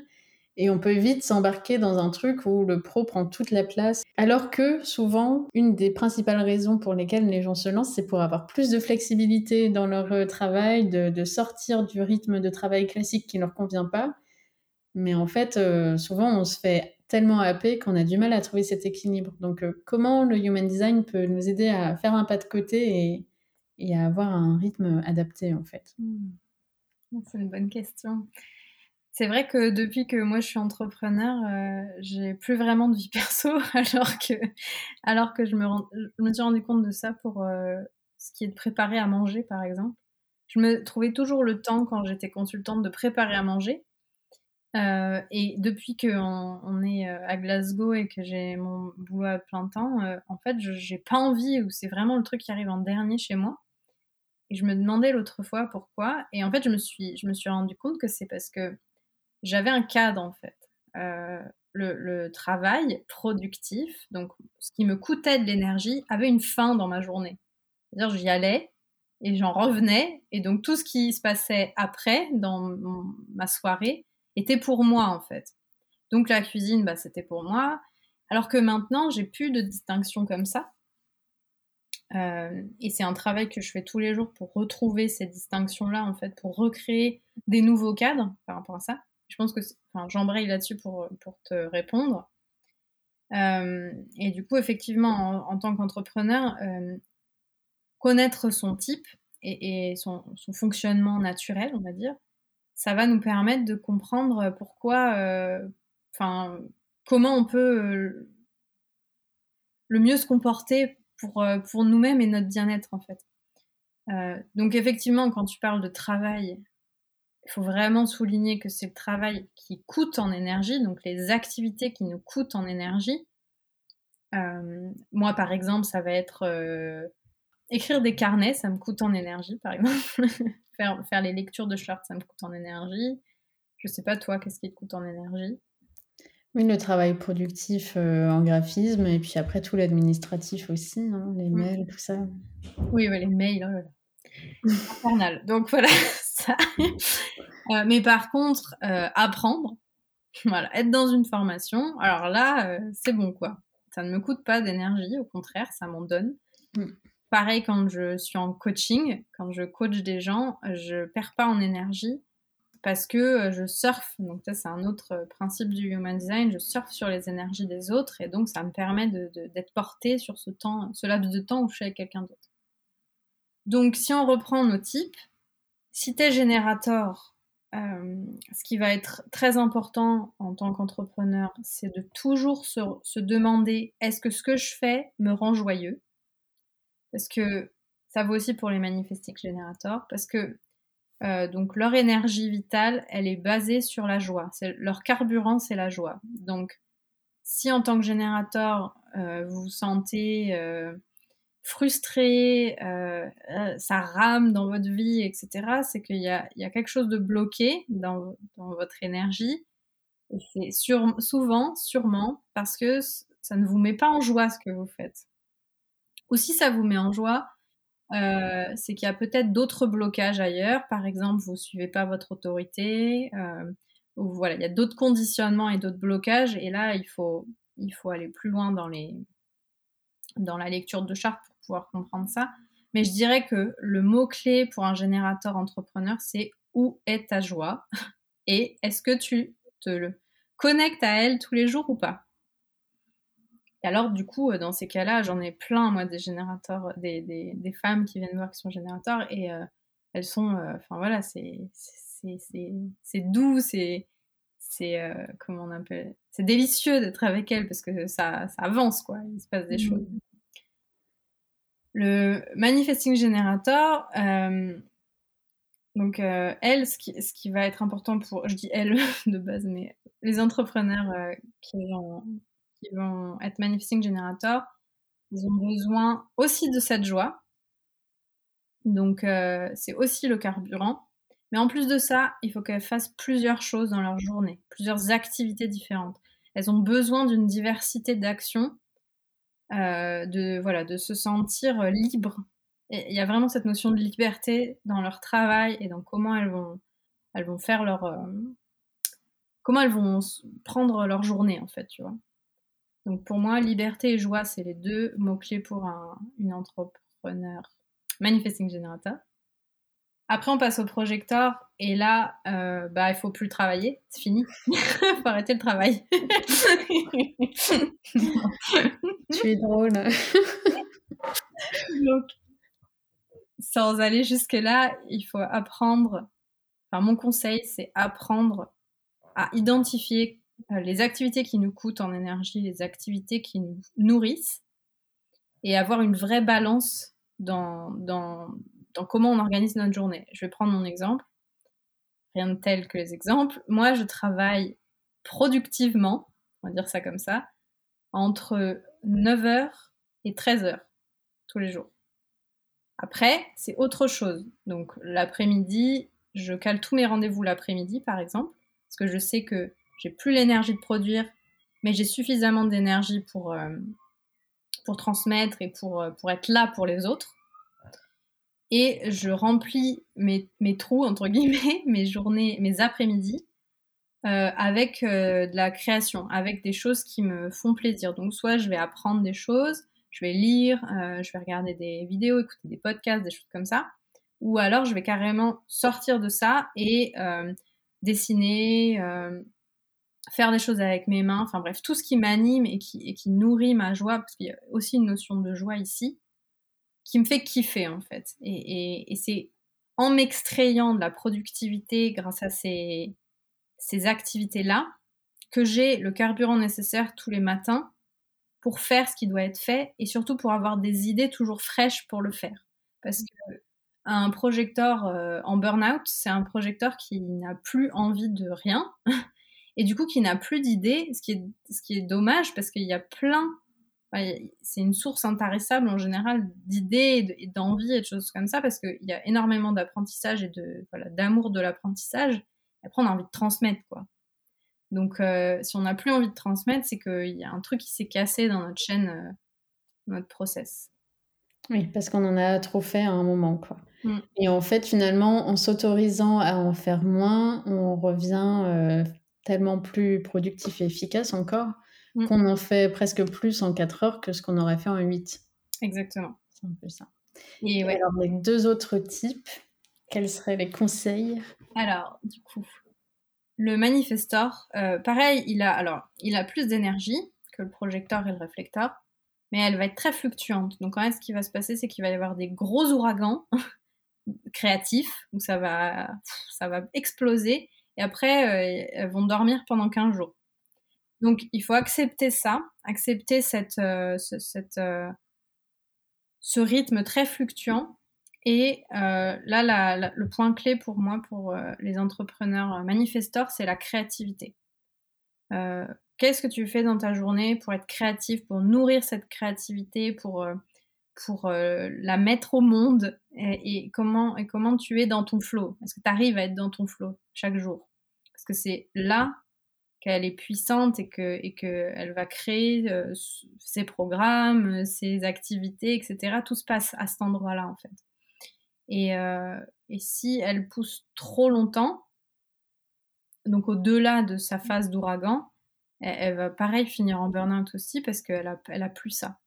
et on peut vite s'embarquer dans un truc où le pro prend toute la place. Alors que souvent, une des principales raisons pour lesquelles les gens se lancent, c'est pour avoir plus de flexibilité dans leur euh, travail, de, sortir du rythme de travail classique qui ne leur convient pas. Mais en fait, euh, souvent, on se fait tellement happer qu'on a du mal à trouver cet équilibre. Donc, euh, comment le human design peut nous aider à faire un pas de côté et, à avoir un rythme adapté, en fait? Mmh. C'est une bonne question. C'est vrai que depuis que moi je suis entrepreneur, euh, j'ai plus vraiment de vie perso, alors que, alors que je, me suis rendu compte de ça pour euh, ce qui est de préparer à manger, par exemple. Je me trouvais toujours le temps, quand j'étais consultante, de préparer à manger. Euh, et depuis qu'on on est à Glasgow et que j'ai mon boulot à plein temps, en fait, j'ai pas envie, ou c'est vraiment le truc qui arrive en dernier chez moi. Et je me demandais l'autre fois pourquoi. Et en fait, je me suis, je me suis rendu compte que c'est parce que j'avais un cadre, en fait. Le, le, travail productif, donc ce qui me coûtait de l'énergie, avait une fin dans ma journée. C'est-à-dire, j'y allais et j'en revenais. Et donc, tout ce qui se passait après, dans ma soirée, était pour moi en fait. Donc la cuisine, bah, c'était pour moi. Alors que maintenant, j'ai plus de distinction comme ça. Euh, et c'est un travail que je fais tous les jours pour retrouver ces distinctions-là, en fait, pour recréer des nouveaux cadres par rapport à ça. Je pense que enfin, j'embraye là-dessus pour, pour te répondre. Euh, et du coup, effectivement, en, tant qu'entrepreneur, euh, connaître son type et, son, fonctionnement naturel, on va dire, ça va nous permettre de comprendre pourquoi, euh, enfin, comment on peut le mieux se comporter pour, pour nous-mêmes et notre bien-être en fait. donc effectivement, quand tu parles de travail, il faut vraiment souligner que c'est le travail qui coûte en énergie, donc les activités qui nous coûtent en énergie. moi, par exemple, ça va être écrire des carnets, ça me coûte en énergie, par exemple. Faire, faire les lectures de chartes, ça me coûte en énergie. Je sais pas, toi, qu'est-ce qui te coûte en énergie? Oui, le travail productif euh, en graphisme et puis après tout l'administratif aussi, hein, les mm. mails, tout ça. Oui, les mails, oh infernal. Donc voilà, ça. Euh, mais par contre, euh, apprendre, voilà, être dans une formation, alors là, c'est bon quoi. Ça ne me coûte pas d'énergie, au contraire, ça m'en donne. Mm. Pareil, quand je suis en coaching, quand je coach des gens, je perds pas en énergie parce que euh, je surfe. Donc ça, c'est un autre principe du human design. Je surfe sur les énergies des autres et donc ça me permet d'être porté sur ce temps, ce laps de temps où je suis avec quelqu'un d'autre. Donc si on reprend nos types, si tu es générateur, euh, ce qui va être très important en tant qu'entrepreneur, c'est de toujours se demander est-ce que ce que je fais me rend joyeux? Parce que ça vaut aussi pour les manifesting générateurs, parce que euh, donc leur énergie vitale, elle est basée sur la joie. Leur carburant, c'est la joie. Donc, si en tant que générateur, euh, vous vous sentez euh, frustré, ça rame dans votre vie, etc., c'est qu'il y, a, quelque chose de bloqué dans, votre énergie. C'est souvent, sûrement, parce que ça ne vous met pas en joie ce que vous faites. Ou si ça vous met en joie, euh, c'est qu'il y a peut-être d'autres blocages ailleurs. Par exemple, vous ne suivez pas votre autorité. Euh, voilà, il y a d'autres conditionnements et d'autres blocages. Et là, il faut, aller plus loin dans, la lecture de charte pouvoir comprendre ça. Mais je dirais que le mot-clé pour un générateur entrepreneur, c'est où est ta joie? Et est-ce que tu te le connectes à elle tous les jours ou pas? Et alors, du coup, euh, dans ces cas-là, j'en ai plein, moi, des générateurs, des, des, des, femmes qui viennent voir qui sont générateurs, et euh, elles sont, euh, enfin voilà, c'est doux, c'est, c'est comment on appelle, c'est délicieux d'être avec elles parce que ça, ça avance, quoi, il se passe des mmh. choses. Le manifesting generator, donc elle, ce qui, va être important pour, je dis elle de base, mais les entrepreneurs qui ont qui vont être Manifesting Generator, ils ont besoin aussi de cette joie. Donc, euh, c'est aussi le carburant. Mais en plus de ça, il faut qu'elles fassent plusieurs choses dans leur journée, plusieurs activités différentes. Elles ont besoin d'une diversité d'actions, euh, de, voilà, de se sentir libre. Et il y a vraiment cette notion de liberté dans leur travail et dans comment elles vont, elles vont faire leur. Euh, comment elles vont prendre leur journée, en fait, tu vois. Donc pour moi, liberté et joie, c'est les deux mots-clés pour un, une entrepreneur manifesting generator. Après, on passe au projecteur et là, euh, bah, il faut plus travailler, c'est fini. Il faut arrêter le travail. tu es drôle. Donc, sans aller jusque-là, il faut apprendre. Enfin, mon conseil, c'est apprendre à identifier euh, les activités qui nous coûtent en énergie, les activités qui nous nourrissent, et avoir une vraie balance dans, dans, dans comment on organise notre journée. Je vais prendre mon exemple. rien de tel que les exemples. Moi, je travaille productivement, on va dire ça comme ça, entre 9h et 13h tous les jours. Après, c'est autre chose. Donc l'après-midi, je cale tous mes rendez-vous l'après-midi, par exemple, parce que je sais que j'ai plus l'énergie de produire, mais j'ai suffisamment d'énergie pour, euh, transmettre et euh, pour être là pour les autres. Et je remplis mes, trous, entre guillemets, mes journées, mes après-midi, euh, avec de la création, avec des choses qui me font plaisir. Donc soit je vais apprendre des choses, je vais lire, je vais regarder des vidéos, écouter des podcasts, des choses comme ça. Ou alors je vais carrément sortir de ça et dessiner, faire des choses avec mes mains, enfin bref, tout ce qui m'anime et qui nourrit ma joie, parce qu'il y a aussi une notion de joie ici, qui me fait kiffer en fait. Et, et, c'est en m'extrayant de la productivité grâce à ces, ces activités-là que j'ai le carburant nécessaire tous les matins pour faire ce qui doit être fait et surtout pour avoir des idées toujours fraîches pour le faire. Parce que un projecteur euh, en burn-out, c'est un projecteur qui n'a plus envie de rien et du coup qui n'a plus d'idées, ce, qui est, ce qui est dommage parce qu'il y a plein, c'est une source intarissable en général d'idées et d'envie et de choses comme ça parce qu'il y a énormément d'apprentissage et de voilà, d'amour de l'apprentissage. Après, on a envie de transmettre quoi. Donc, euh, si on n'a plus envie de transmettre, c'est qu'il y a un truc qui s'est cassé dans notre chaîne, euh, notre process. Oui, parce qu'on en a trop fait à un moment, quoi. Mm. Et en fait, finalement, en s'autorisant à en faire moins, on revient euh, tellement plus productif et efficace encore mm. qu'on en fait presque plus en 4 heures que ce qu'on aurait fait en 8. Exactement. C'est un peu ça. Et, alors, les deux autres types, quels seraient les conseils? Alors, du coup, le manifestor, euh, pareil, il a, alors, il a plus d'énergie que le projecteur et le réflecteur, mais elle va être très fluctuante. Donc, en fait, ce qui va se passer, c'est qu'il va y avoir des gros ouragans créatifs où ça va, ça va exploser et après, euh, elles vont dormir pendant 15 jours. Donc, il faut accepter ça, accepter cette, euh, ce, rythme très fluctuant. Et euh, là, le point clé pour moi, pour euh, les entrepreneurs euh, manifestors, c'est la créativité. Qu'est-ce que tu fais dans ta journée pour être créatif, pour nourrir cette créativité, pour, la mettre au monde? Et, comment, comment tu es dans ton flow? Est-ce que tu arrives à être dans ton flow chaque jour? Parce que c'est là qu'elle est puissante et qu'elle et que va créer ses programmes, ses activités, etc. Tout se passe à cet endroit-là, en fait. Euh, et, si elle pousse trop longtemps, donc au-delà de sa phase d'ouragan, elle, va pareil finir en burn-out aussi parce qu'elle a, elle a plus ça.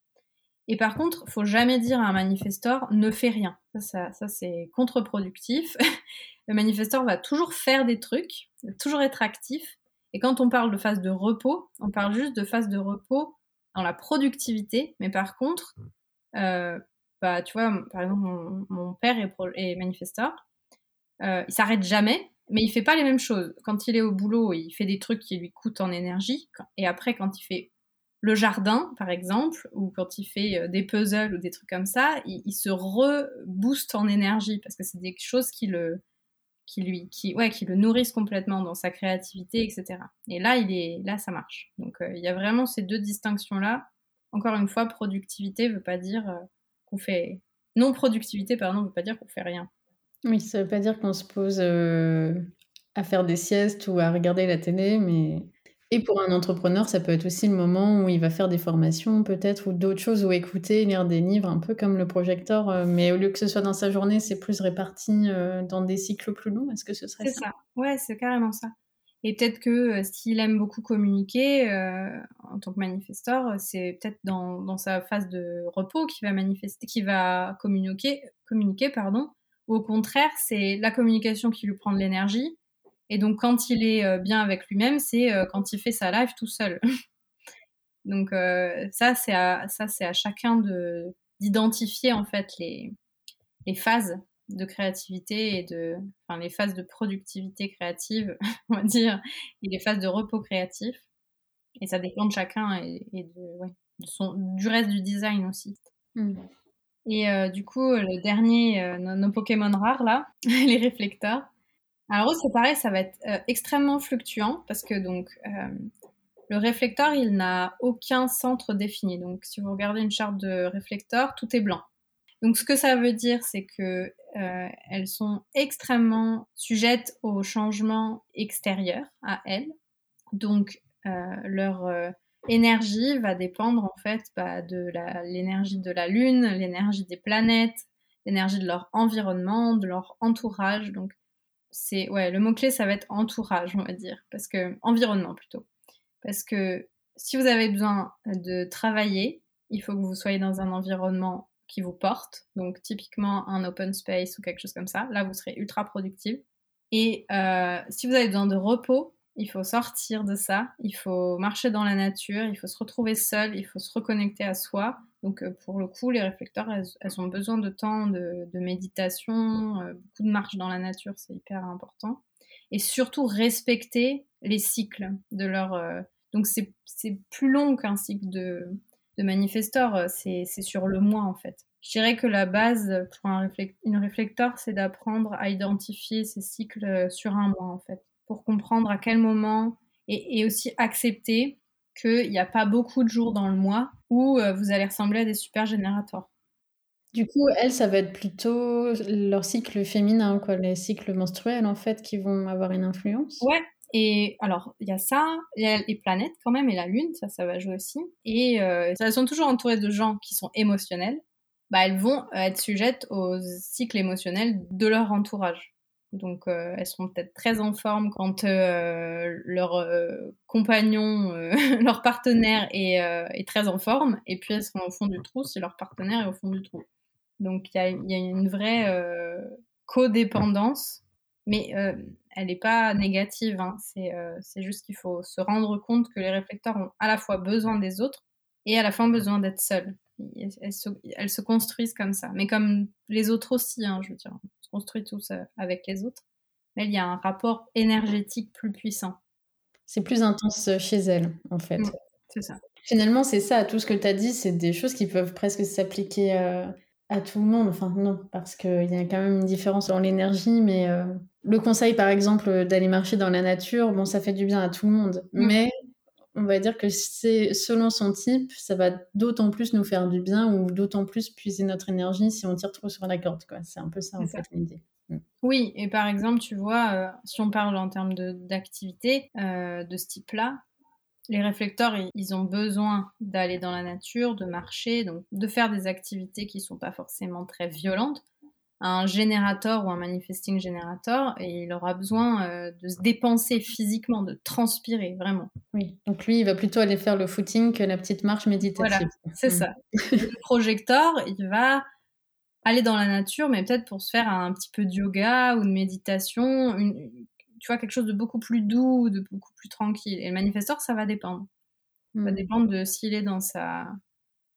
Et par contre, faut jamais dire à un manifestor ne fais rien. Ça, ça, c'est contre-productif. Le manifestor va toujours faire des trucs, toujours être actif. Et quand on parle de phase de repos, on parle juste de phase de repos dans la productivité. Mais par contre, euh, bah, tu vois, par exemple, mon, père est, est manifesteur. Euh, il s'arrête jamais, mais il fait pas les mêmes choses. Quand il est au boulot, il fait des trucs qui lui coûtent en énergie. Et après, quand il fait le jardin, par exemple, ou quand il fait euh, des puzzles ou des trucs comme ça, il, se rebooste en énergie parce que c'est des choses qui le, qui lui, qui, ouais, qui le nourrissent complètement dans sa créativité, etc. Et là, il est, là, ça marche. Donc, euh, il y a vraiment ces deux distinctions là. Encore une fois, productivité veut pas dire euh, qu'on fait. Non-productivité, pardon, ne veut pas dire qu'on fait rien. Oui, ça veut pas dire qu'on se pose euh, à faire des siestes ou à regarder la télé, mais. Et pour un entrepreneur, ça peut être aussi le moment où il va faire des formations, peut-être, ou d'autres choses, ou écouter, lire des livres, un peu comme le projecteur, euh, mais au lieu que ce soit dans sa journée, c'est plus réparti euh, dans des cycles plus longs. Est-ce que ce serait ça C'est ça? Ouais, c'est carrément ça. Et peut-être que euh, s'il aime beaucoup communiquer en tant que manifesteur, c'est peut-être dans, dans, sa phase de repos qu'il va manifester, qu'il va communiquer, communiquer pardon. Ou au contraire, c'est la communication qui lui prend de l'énergie. Et donc quand il est euh, bien avec lui-même, c'est quand il fait sa live tout seul. donc ça, c'est à, ça, c'est à chacun de d'identifier en fait les, les phases de créativité et de, enfin, les phases de productivité créative, on va dire, et les phases de repos créatif. Et ça dépend de chacun et, de, ouais, de son, du reste du design aussi. Hmm. Et euh, du coup, le dernier, euh, nos, Pokémon rares là, les réflecteurs, Alors c'est pareil, ça va être extrêmement fluctuant parce que donc le réflecteur, il n'a aucun centre défini. Donc si vous regardez une charte de réflecteur, tout est blanc. Donc ce que ça veut dire, c'est que euh, elles sont extrêmement sujettes aux changements extérieurs à elles. Donc euh, leur euh, énergie va dépendre en fait bah, de l'énergie de la Lune, l'énergie des planètes, l'énergie de leur environnement, de leur entourage. C'est ouais, le mot clé ça va être entourage, on va dire, parce que environnement plutôt. Parce que si vous avez besoin de travailler, il faut que vous soyez dans un environnement qui vous porte, donc typiquement un open space ou quelque chose comme ça. Là, vous serez ultra productif. Et euh, si vous avez besoin de repos, il faut sortir de ça, il faut marcher dans la nature, il faut se retrouver seul, il faut se reconnecter à soi. Donc euh, pour le coup, les réflecteurs, elles, ont besoin de temps de, méditation, euh, beaucoup de marche dans la nature, c'est hyper important. Et surtout respecter les cycles de leur... donc c'est plus long qu'un cycle de, de manifestor, euh, c'est sur le moi en fait. Je dirais que la base pour un une réflecteur, c'est d'apprendre à identifier ces cycles euh, sur un mois en fait, pour comprendre à quel moment et, aussi accepter qu'il n'y a pas beaucoup de jours dans le mois où euh, vous allez ressembler à des super générateurs. Du coup, elles, ça va être plutôt leur cycle féminin, quoi, les cycles menstruels en fait, qui vont avoir une influence. Ouais, et alors, il y a ça, il y a les planètes quand même, et la Lune, ça, ça va jouer aussi. Et euh, elles sont toujours entourées de gens qui sont émotionnels. Bah, elles vont être sujettes aux cycles émotionnels de leur entourage. Donc, euh, elles seront peut-être très en forme quand euh, leur compagnon, leur partenaire est, très en forme, et puis elles seront au fond du trou si leur partenaire est au fond du trou. Donc, il y a, une vraie codépendance, mais elle n'est pas négative. Hein. Euh, c'est juste qu'il faut se rendre compte que les réflecteurs ont à la fois besoin des autres et à la fois besoin d'être seuls. Elles, se, construisent comme ça. Mais comme les autres aussi, hein, je veux dire, construit tous euh, avec les autres. Mais il y a un rapport énergétique plus puissant. C'est plus intense chez elles, en fait. C'est ça. Finalement, c'est ça. Tout ce que tu as dit, c'est des choses qui peuvent presque s'appliquer euh, à tout le monde. Enfin, non, parce qu'il y a quand même une différence dans l'énergie, mais le conseil, par exemple, d'aller marcher dans la nature, bon, ça fait du bien à tout le monde. Mm. Mais on va dire que c'est selon son type, ça va d'autant plus nous faire du bien ou d'autant plus puiser notre énergie si on tire trop sur la corde. C'est un peu ça, en fait, l'idée. Mm. Oui, et par exemple, tu vois, euh, si on parle en termes d'activité euh, de, ce type-là, les réflecteurs, ils ont besoin d'aller dans la nature, de marcher, donc de faire des activités qui ne sont pas forcément très violentes un générateur ou un manifesting générateur et il aura besoin euh, de se dépenser physiquement, de transpirer vraiment. Oui, donc lui, il va plutôt aller faire le footing que la petite marche méditative. Voilà, c'est mm. ça. le projecteur, il va aller dans la nature, mais peut-être pour se faire un petit peu de yoga ou de méditation, une, tu vois, quelque chose de beaucoup plus doux, de beaucoup plus tranquille. Et le manifesteur, ça va dépendre. Ça va mm. dépendre de s'il est dans sa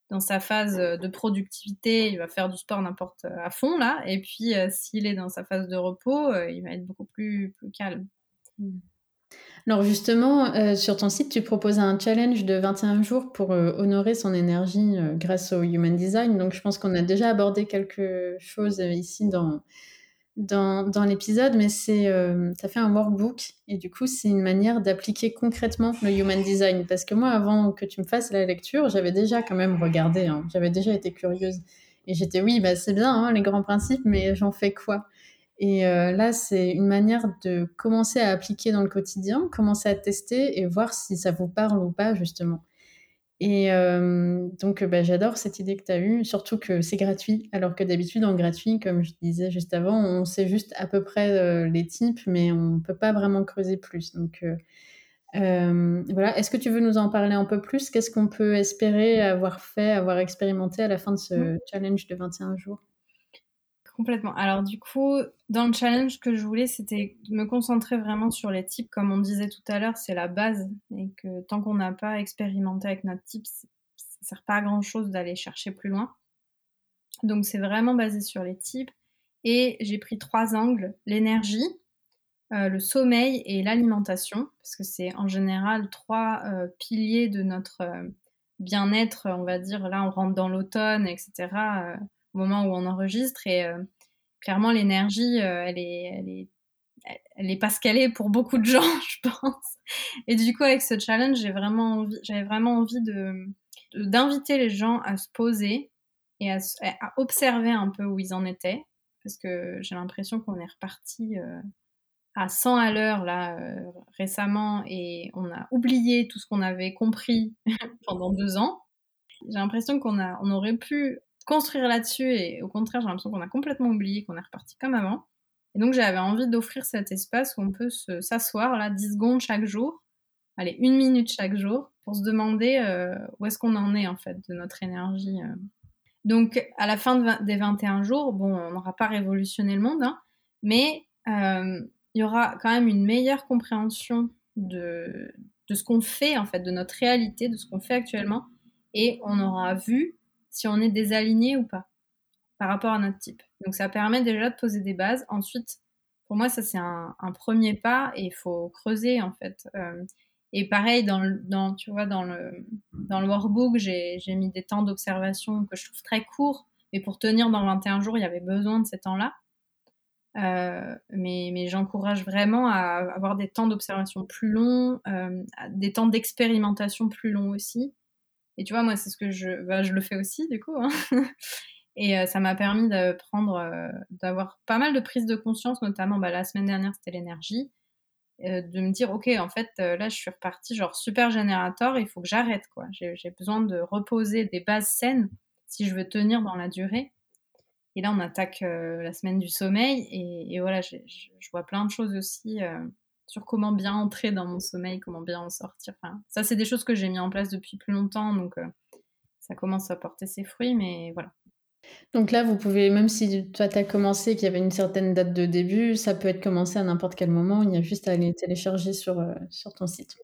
dans sa phase de productivité, il va faire du sport n'importe euh, à fond là, et puis euh, s'il est dans sa phase de repos, euh, il va être beaucoup plus, plus calme. Hmm. Alors justement, sur ton site, tu proposes un challenge de 21 jours pour honorer son énergie grâce au Human Design. Donc je pense qu'on a déjà abordé quelque chose ici dans, dans, l'épisode, mais c'est, euh, fait un workbook et du coup, c'est une manière d'appliquer concrètement le human design. Parce que moi, avant que tu me fasses la lecture, j'avais déjà quand même regardé, hein. j'avais déjà été curieuse. Et j'étais, oui, bah, c'est bien, hein, les grands principes, mais j'en fais quoi? Et euh, là, c'est une manière de commencer à appliquer dans le quotidien, commencer à tester et voir si ça vous parle ou pas, justement. Et euh, donc, bah, j'adore cette idée que tu as eue, surtout que c'est gratuit, alors que d'habitude, en gratuit, comme je disais juste avant, on sait juste à peu près euh, les types, mais on ne peut pas vraiment creuser plus. Donc, euh, voilà. Est-ce que tu veux nous en parler un peu plus? Qu'est-ce qu'on peut espérer avoir fait, avoir expérimenté à la fin de ce mmh. challenge de 21 jours? Complètement. Alors du coup, dans le challenge que je voulais, c'était me concentrer vraiment sur les types. Comme on disait tout à l'heure, c'est la base. Et que tant qu'on n'a pas expérimenté avec notre type, ça ne sert pas à grand-chose d'aller chercher plus loin. Donc c'est vraiment basé sur les types. Et j'ai pris trois angles. L'énergie, euh, le sommeil et l'alimentation. Parce que c'est en général trois euh, piliers de notre euh, bien-être, on va dire. Là, on rentre dans l'automne, etc au moment où on enregistre. Et euh, clairement, l'énergie, euh, elle, est, elle est elle est pas est pour beaucoup de gens, je pense. Et du coup, avec ce challenge, j'ai vraiment envie, j'avais vraiment envie de d'inviter les gens à se poser et à, observer un peu où ils en étaient, parce que j'ai l'impression qu'on est reparti euh, à 100 à l'heure là récemment et on a oublié tout ce qu'on avait compris pendant deux ans. J'ai l'impression qu'on a, on aurait pu construire là-dessus et au contraire, j'ai l'impression qu'on a complètement oublié, qu'on est reparti comme avant. Et donc j'avais envie d'offrir cet espace où on peut s'asseoir là 10 secondes chaque jour, allez, une minute chaque jour, pour se demander euh, où est-ce qu'on en est en fait de notre énergie. Euh. Donc à la fin des 21 jours, bon, on n'aura pas révolutionné le monde, hein, mais euh, il y aura quand même une meilleure compréhension de, de ce qu'on fait en fait, de notre réalité, de ce qu'on fait actuellement, et on aura vu si on est désaligné ou pas par rapport à notre type. Donc ça permet déjà de poser des bases. Ensuite, pour moi, ça c'est un, premier pas et il faut creuser en fait. Euh, et pareil, dans, le, dans, tu vois, dans, le, dans le workbook, j'ai mis des temps d'observation que je trouve très courts. Mais pour tenir dans 21 jours, il y avait besoin de ces temps-là. Euh, mais, mais j'encourage vraiment à avoir des temps d'observation plus longs, euh, des temps d'expérimentation plus longs aussi. Et tu vois, moi, c'est ce que je, bah, je le fais aussi, du coup. Hein. Et euh, ça m'a permis de prendre, euh, d'avoir pas mal de prises de conscience, notamment bah, la semaine dernière, c'était l'énergie, euh, de me dire, ok, en fait, là, je suis repartie genre super générateur, il faut que j'arrête, quoi. J'ai besoin de reposer des bases saines si je veux tenir dans la durée. Et là, on attaque la semaine du sommeil, et, voilà, je vois plein de choses aussi sur comment bien entrer dans mon sommeil, comment bien en sortir. Ça, c'est des choses que j'ai mis en place depuis plus longtemps, donc ça commence à porter ses fruits, mais voilà, donc là, vous pouvez, même si toi, tu as commencé, qu'il y avait une certaine date de début, ça peut être commencé à n'importe quel moment. Il y a juste à aller télécharger sur, euh, sur ton site.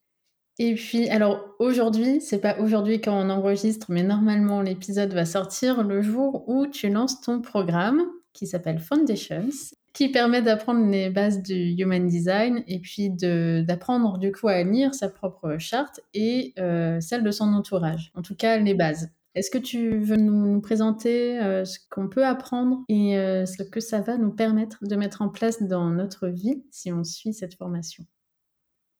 Et puis, alors aujourd'hui, c'est pas aujourd'hui quand on enregistre, mais normalement l'épisode va sortir le jour où tu lances ton programme qui s'appelle Foundations, qui permet d'apprendre les bases du Human Design et puis d'apprendre du coup à lire sa propre charte et euh, celle de son entourage. En tout cas, les bases. Est-ce que tu veux nous, présenter euh, ce qu'on peut apprendre et euh, ce que ça va nous permettre de mettre en place dans notre vie si on suit cette formation?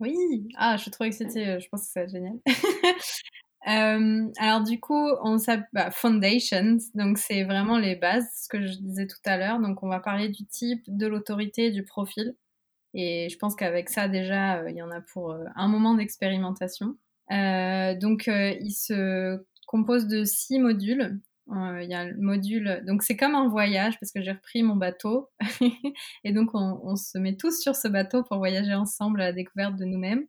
Oui, ah, je trop excitée, euh, je pense que c'est génial. alors du coup, on s'appelle bah, Foundations, donc c'est vraiment les bases, ce que je disais tout à l'heure. Donc on va parler du type, de l'autorité, du profil. Et je pense qu'avec ça déjà, il y en a pour un moment d'expérimentation. donc il se compose de six modules. Euh, il y a le module, donc c'est comme un voyage parce que j'ai repris mon bateau et donc on, se met tous sur ce bateau pour voyager ensemble à la découverte de nous-mêmes.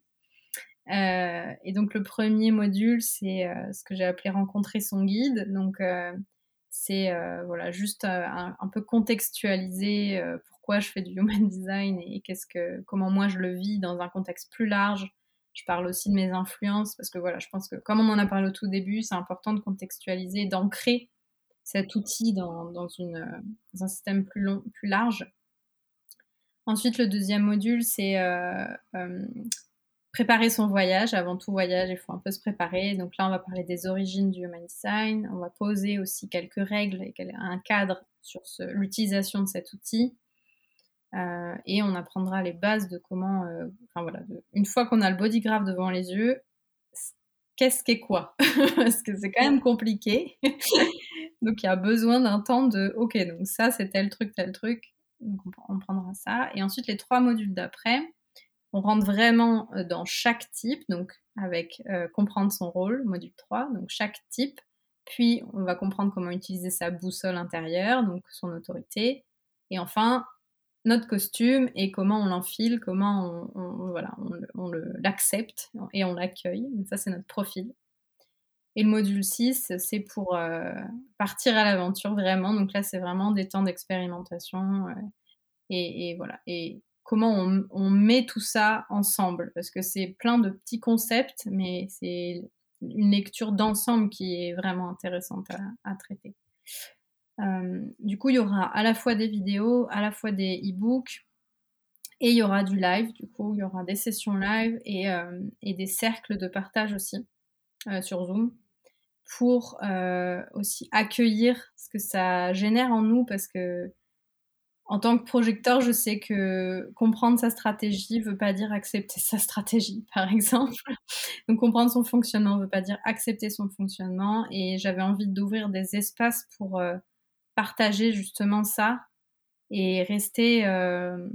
Euh, et donc le premier module, c'est euh, ce que j'ai appelé rencontrer son guide. Donc c'est voilà juste un, peu contextualiser pourquoi je fais du human design et comment moi je le vis dans un contexte plus large je parle aussi de mes influences parce que voilà, je pense que comme on en a parlé au tout début, c'est important de contextualiser, d'ancrer cet outil dans, dans, une, un système plus, large. Ensuite, le deuxième module, c'est euh, euh, préparer son voyage. Avant tout voyage, il faut un peu se préparer. Donc là, on va parler des origines du Human Design. On va poser aussi quelques règles et un cadre sur l'utilisation de cet outil. Euh, et on apprendra les bases de comment, euh, une fois qu'on a le bodygraph devant les yeux, qu'est-ce qu'est quoi? Parce que c'est quand même compliqué. donc il y a besoin d'un temps de, ok, donc ça c'est tel truc, tel truc. Donc on, prendra ça. Et ensuite les trois modules d'après, on rentre vraiment euh, dans chaque type, donc avec comprendre son rôle, module 3, donc chaque type. Puis on va comprendre comment utiliser sa boussole intérieure, donc son autorité. Et enfin, notre costume et comment on l'enfile, comment on, voilà, on, l'accepte et on l'accueille. Ça, c'est notre profil. Et le module 6, c'est pour euh, partir à l'aventure vraiment. Donc là, c'est vraiment des temps d'expérimentation. Euh, et, voilà. Comment on, met tout ça ensemble. Parce que c'est plein de petits concepts, mais c'est une lecture d'ensemble qui est vraiment intéressante à traiter. Euh, du coup, il y aura à la fois des vidéos, à la fois des e-books, et il y aura du live, du coup, il y aura des sessions live et, euh, des cercles de partage aussi euh, sur Zoom pour aussi accueillir ce que ça génère en nous parce que en tant que projecteur, je sais que comprendre sa stratégie veut pas dire accepter sa stratégie, par exemple. Donc comprendre son fonctionnement veut pas dire accepter son fonctionnement. Et j'avais envie d'ouvrir des espaces pour euh, partager justement ça et rester, euh...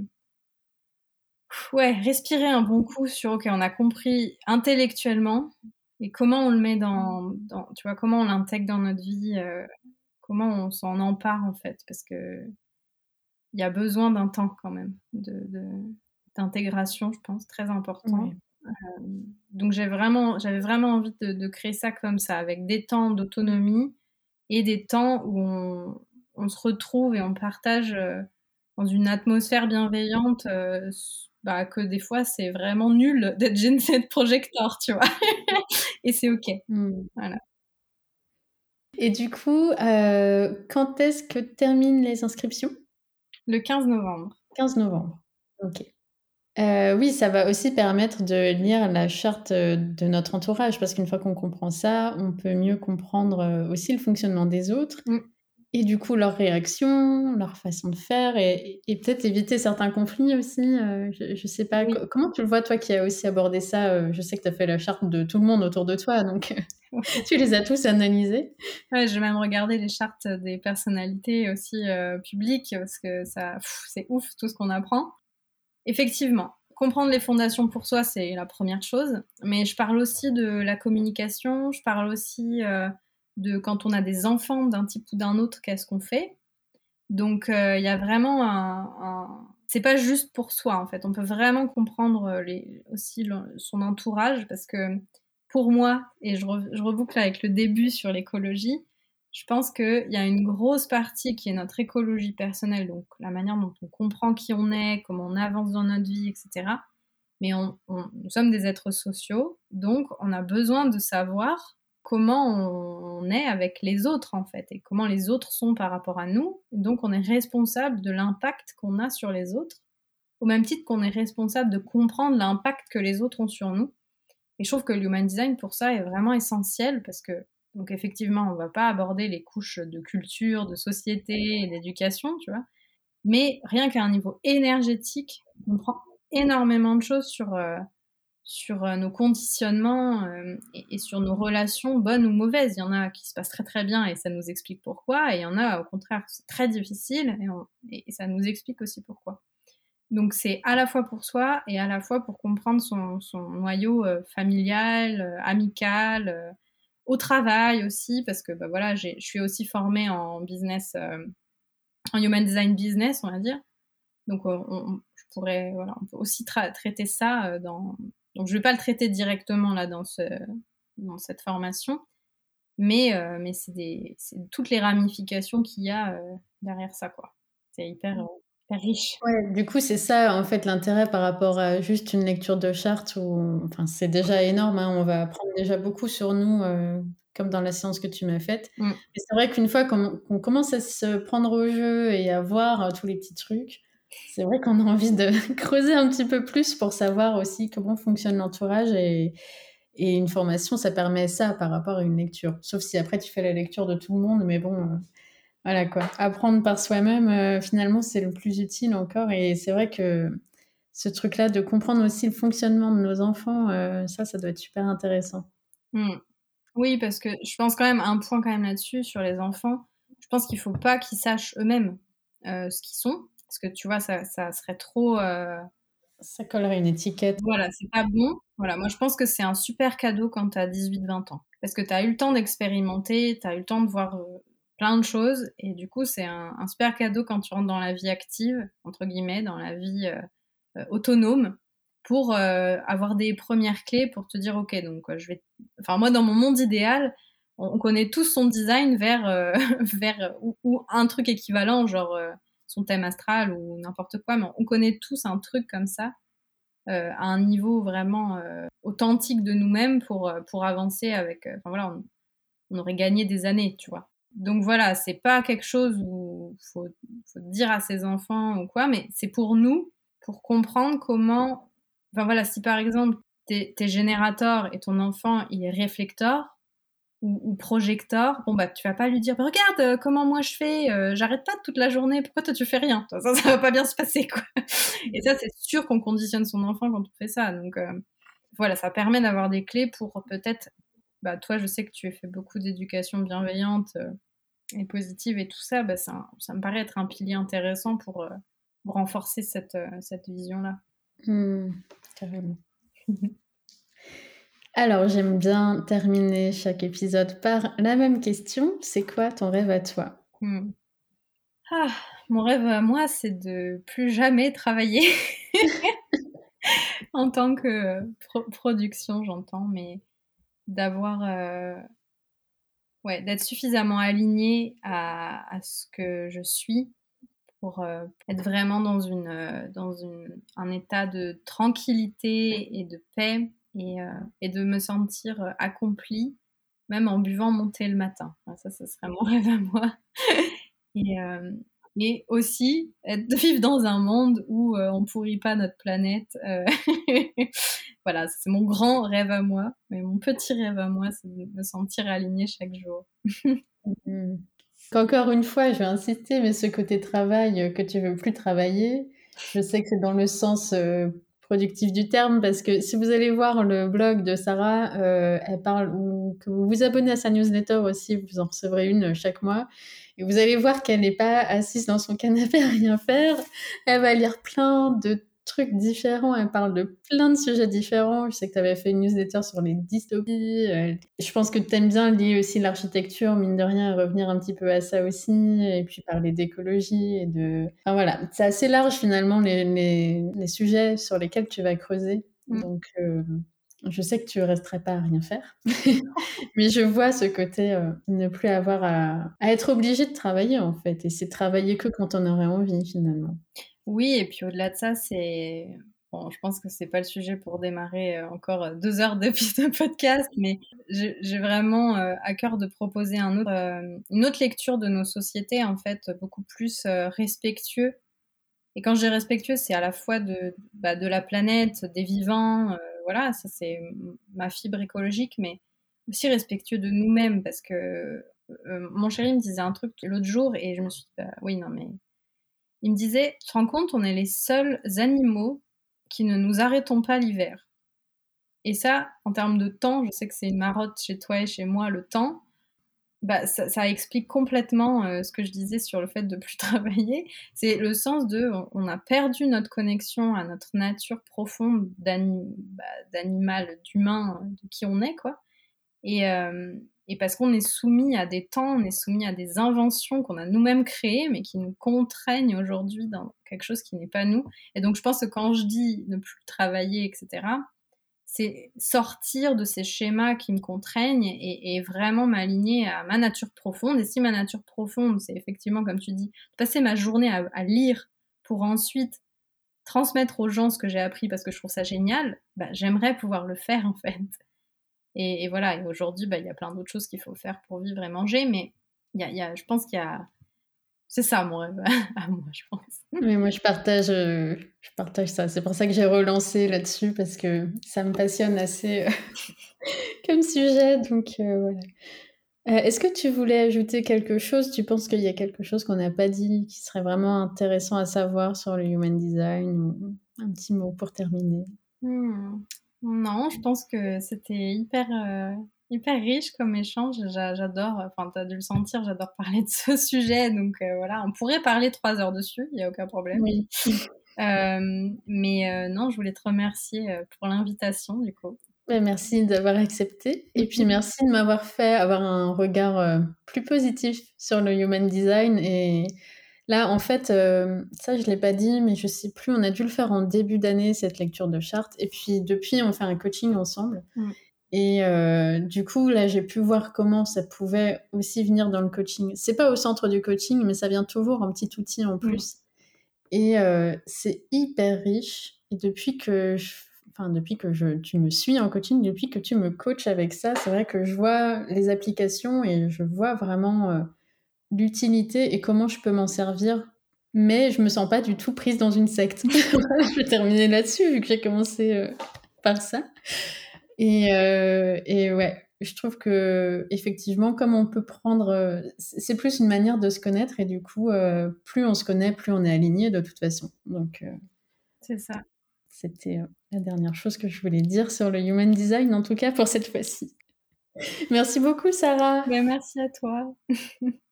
ouais, respirer un bon coup sur ok, on a compris intellectuellement et comment on le met dans, dans tu vois, comment on l'intègre dans notre vie, euh, comment on s'en empare en fait, parce que il y a besoin d'un temps quand même d'intégration, de, je pense, très important. Euh, donc j'ai vraiment, j'avais vraiment envie de, créer ça comme ça, avec des temps d'autonomie et des temps où on, se retrouve et on partage euh, dans une atmosphère bienveillante. Euh, bah, que des fois c'est vraiment nul d'être Gen Z projecteur, tu vois. et c'est ok. Mmh. Voilà. Et du coup, quand est-ce que terminent les inscriptions? Le 15 novembre. 15 novembre, ok. Euh, oui, ça va aussi permettre de lire la charte euh, de notre entourage, parce qu'une fois qu'on comprend ça, on peut mieux comprendre euh, aussi le fonctionnement des autres. Mm et du coup leurs réactions, leur façon de faire et, peut-être éviter certains conflits aussi. Euh, je, ne sais pas, comment tu le vois toi qui as aussi abordé ça euh, Je sais que tu as fait la charte de tout le monde autour de toi, donc tu les as tous analysés. Ouais, j'ai même regardé les chartes des personnalités aussi publiques parce que ça, c'est ouf tout ce qu'on apprend. Effectivement, comprendre les fondations pour soi, c'est la première chose, mais je parle aussi de la communication, je parle aussi de quand on a des enfants d'un type ou d'un autre, qu'est-ce qu'on fait? Donc euh, il y a vraiment un, c'est pas juste pour soi en fait. On peut vraiment comprendre euh, les, aussi son entourage parce que pour moi, et je, reboucle avec le début sur l'écologie, je pense qu'il y a une grosse partie qui est notre écologie personnelle, donc la manière dont on comprend qui on est, comment on avance dans notre vie, etc. Mais nous sommes des êtres sociaux, donc on a besoin de savoir comment on est avec les autres en fait et comment les autres sont par rapport à nous. Donc on est responsable de l'impact qu'on a sur les autres, au même titre qu'on est responsable de comprendre l'impact que les autres ont sur nous. Et je trouve que l'human design pour ça est vraiment essentiel parce que donc effectivement on va pas aborder les couches de culture, de société d'éducation, tu vois, mais rien qu'à un niveau énergétique, on comprend énormément de choses sur euh, sur euh, nos conditionnements euh, et, sur nos relations bonnes ou mauvaises. Il y en a qui se passent très très bien et ça nous explique pourquoi, et il y en a au contraire c'est très difficile et, ça nous explique aussi pourquoi. Donc c'est à la fois pour soi et à la fois pour comprendre son, noyau euh, familial, amical, au travail aussi, parce que bah, voilà, je suis aussi formée en business, en human design business, on va dire. Donc on, je pourrais, voilà, on peut aussi traiter ça dans, donc je ne vais pas le traiter directement là dans, ce, dans cette formation, mais, euh, mais c'est toutes les ramifications qu'il y a euh, derrière ça. quoi. C'est hyper, euh, hyper, riche. Ouais, du coup, c'est ça en fait l'intérêt par rapport à juste une lecture de charte où enfin, c'est déjà énorme, hein, on va apprendre déjà beaucoup sur nous. comme dans la séance que tu m'as faite. Mm. C'est vrai qu'une fois qu'on commence à se prendre au jeu et à voir tous les petits trucs, c'est vrai qu'on a envie de creuser un petit peu plus pour savoir aussi comment fonctionne l'entourage et, et, une formation, ça permet ça par rapport à une lecture. Sauf si après tu fais la lecture de tout le monde, mais bon, euh, voilà quoi. Apprendre par soi-même, euh, finalement, c'est le plus utile encore. Et c'est vrai que ce truc-là de comprendre aussi le fonctionnement de nos enfants, euh, ça, ça doit être super intéressant. Mmh. Oui, parce que je pense quand même un point quand même là-dessus sur les enfants. Je pense qu'il faut pas qu'ils sachent eux-mêmes ce qu'ils sont parce que tu vois, ça, ça serait trop. Euh, ça collerait une étiquette. Voilà, c'est pas bon. Voilà, moi je pense que c'est un super cadeau quand tu as 18-20 ans. Parce que tu as eu le temps d'expérimenter, tu as eu le temps de voir euh, plein de choses. Et du coup, c'est un, super cadeau quand tu rentres dans la vie active, entre guillemets, dans la vie euh, autonome, pour avoir des premières clés pour te dire, ok, donc je vais. Enfin, moi, dans mon monde idéal, on, connaît tous son design vers, vers ou, un truc équivalent, genre son thème astral ou n'importe quoi, mais on connaît tous un truc comme ça euh, à un niveau vraiment euh, authentique de nous-mêmes pour, euh, pour avancer avec. Enfin voilà, on, aurait gagné des années, tu vois. Donc voilà, c'est pas quelque chose où faut, faut dire à ses enfants ou quoi, mais c'est pour nous, pour comprendre comment. Enfin voilà, si par exemple t'es es générateur et ton enfant il est réflecteur, ou, projecteur, bon bah tu vas pas lui dire regarde euh, comment moi je fais, euh, j'arrête pas toute la journée, pourquoi toi tu fais rien? Ça, ça, va pas bien se passer quoi. Et ça c'est sûr qu'on conditionne son enfant quand on fait ça. Donc euh, voilà, ça permet d'avoir des clés pour peut-être, bah toi je sais que tu as fait beaucoup d'éducation bienveillante et positive et tout ça, bah ça, ça me paraît être un pilier intéressant pour, renforcer cette, cette vision là. Mmh, carrément. Alors, j'aime bien terminer chaque épisode par la même question. C'est quoi ton rêve à toi? Hmm. ah, Mon rêve à moi, c'est de plus jamais travailler en tant que production, j'entends, mais d'avoir, euh, ouais, d'être suffisamment aligné à, ce que je suis pour euh, être vraiment dans une, euh, dans une, un état de tranquillité et de paix et, et de me sentir accomplie, même en buvant mon thé le matin. ça, ce serait mon rêve à moi. et, et aussi être, vivre dans un monde où on pourrit pas notre planète. voilà, c'est mon grand rêve à moi, mais mon petit rêve à moi, c'est de me sentir alignée chaque jour. Encore une fois, je vais insister, mais ce côté travail que tu veux plus travailler, je sais que c'est dans le sens productif du terme parce que si vous allez voir le blog de Sarah, euh, elle parle ou que vous vous abonnez à sa newsletter aussi, vous en recevrez une chaque mois. Et vous allez voir qu'elle n'est pas assise dans son canapé à rien faire. Elle va lire plein de trucs différents, elle parle de plein de sujets différents. Je sais que tu avais fait une newsletter sur les dystopies. Euh, je pense que tu aimes bien lier aussi l'architecture, mine de rien, revenir un petit peu à ça aussi, et puis parler d'écologie et de... Enfin voilà, c'est assez large finalement les, les, les, sujets sur lesquels tu vas creuser. Mm. Donc... Euh, je sais que tu resterais pas à rien faire, mais je vois ce côté euh, ne plus avoir à, à, être obligé de travailler en fait, et c'est travailler que quand on aurait envie finalement. Oui, et puis au-delà de ça, c'est bon, je pense que c'est pas le sujet pour démarrer euh, encore euh, deux heures de, podcast, mais j'ai vraiment euh, à cœur de proposer une autre lecture de nos sociétés, en fait, beaucoup plus respectueux. Et quand je respectueux, c'est à la fois de, bah, de la planète, des vivants, voilà, ça c'est ma fibre écologique, mais aussi respectueux de nous-mêmes, parce que mon chéri me disait un truc l'autre jour, et je me suis dit, bah, oui, non, mais il me disait, tu te rends compte, on est les seuls animaux qui ne nous arrêtons pas l'hiver. Et ça, en termes de temps, je sais que c'est une marotte chez toi et chez moi, le temps, bah, ça, explique complètement euh, ce que je disais sur le fait de plus travailler. C'est le sens de, on a perdu notre connexion à notre nature profonde bah, d'animal, d'humain, de qui on est, quoi. Et, euh, et parce qu'on est soumis à des temps, on est soumis à des inventions qu'on a nous-mêmes créées, mais qui nous contraignent aujourd'hui dans quelque chose qui n'est pas nous. Et donc, je pense que quand je dis ne plus travailler, etc., c'est sortir de ces schémas qui me contraignent et, vraiment m'aligner à ma nature profonde. Et si ma nature profonde, c'est effectivement, comme tu dis, passer ma journée à, lire pour ensuite transmettre aux gens ce que j'ai appris parce que je trouve ça génial, bah, j'aimerais pouvoir le faire en fait. Et, voilà, et aujourd'hui, bah, il y a plein d'autres choses qu'il faut faire pour vivre et manger, mais y a, y a, je pense qu'il y a... C'est ça mon rêve à moi, je pense. Mais moi, je partage, euh, je partage ça. C'est pour ça que j'ai relancé là-dessus, parce que ça me passionne assez euh, comme sujet. Donc, euh, voilà. Est-ce que tu voulais ajouter quelque chose? Tu penses qu'il y a quelque chose qu'on n'a pas dit qui serait vraiment intéressant à savoir sur le human design ou un petit mot pour terminer? Hmm. Non, je pense que c'était hyper, euh, hyper riche comme échange. J'adore, enfin, tu as dû le sentir, j'adore parler de ce sujet. Donc euh, voilà, on pourrait parler trois heures dessus, il n'y a aucun problème. Oui. Euh, mais non, je voulais te remercier pour l'invitation, du coup. merci d'avoir accepté. Et puis merci de m'avoir fait avoir un regard plus positif sur le human design et Là, en fait, euh, ça, je ne l'ai pas dit, mais je ne sais plus, on a dû le faire en début d'année, cette lecture de charte. Et puis, depuis, on fait un coaching ensemble. Mm. Et euh, du coup, là, j'ai pu voir comment ça pouvait aussi venir dans le coaching. C'est pas au centre du coaching, mais ça vient toujours en petit outil en mm. plus. Et euh, c'est hyper riche. Et depuis que, enfin, depuis que je, tu me suis en coaching, depuis que tu me coaches avec ça, c'est vrai que je vois les applications et je vois vraiment l'utilité et comment je peux m'en servir. Mais je me sens pas du tout prise dans une secte. je vais terminer là-dessus vu que j'ai commencé euh, par ça. Et, euh, et, ouais, je trouve que effectivement, comme on peut prendre, euh, c'est plus une manière de se connaître et du coup, euh, plus on se connaît, plus on est aligné de toute façon. Donc, c'est ça. C'était la dernière chose que je voulais dire sur le human design, en tout cas pour cette fois-ci. Merci beaucoup, Sarah. Ben, merci à toi.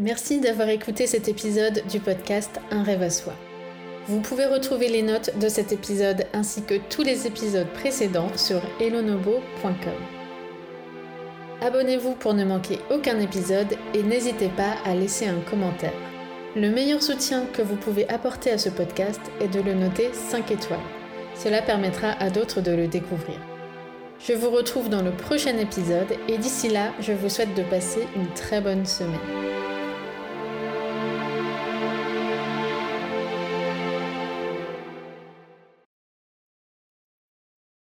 Merci d'avoir écouté cet épisode du podcast Un rêve à soi. Vous pouvez retrouver les notes de cet épisode ainsi que tous les épisodes précédents sur elonobo.com. Abonnez-vous pour ne manquer aucun épisode et n'hésitez pas à laisser un commentaire. Le meilleur soutien que vous pouvez apporter à ce podcast est de le noter 5 étoiles. Cela permettra à d'autres de le découvrir. Je vous retrouve dans le prochain épisode et d'ici là, je vous souhaite de passer une très bonne semaine.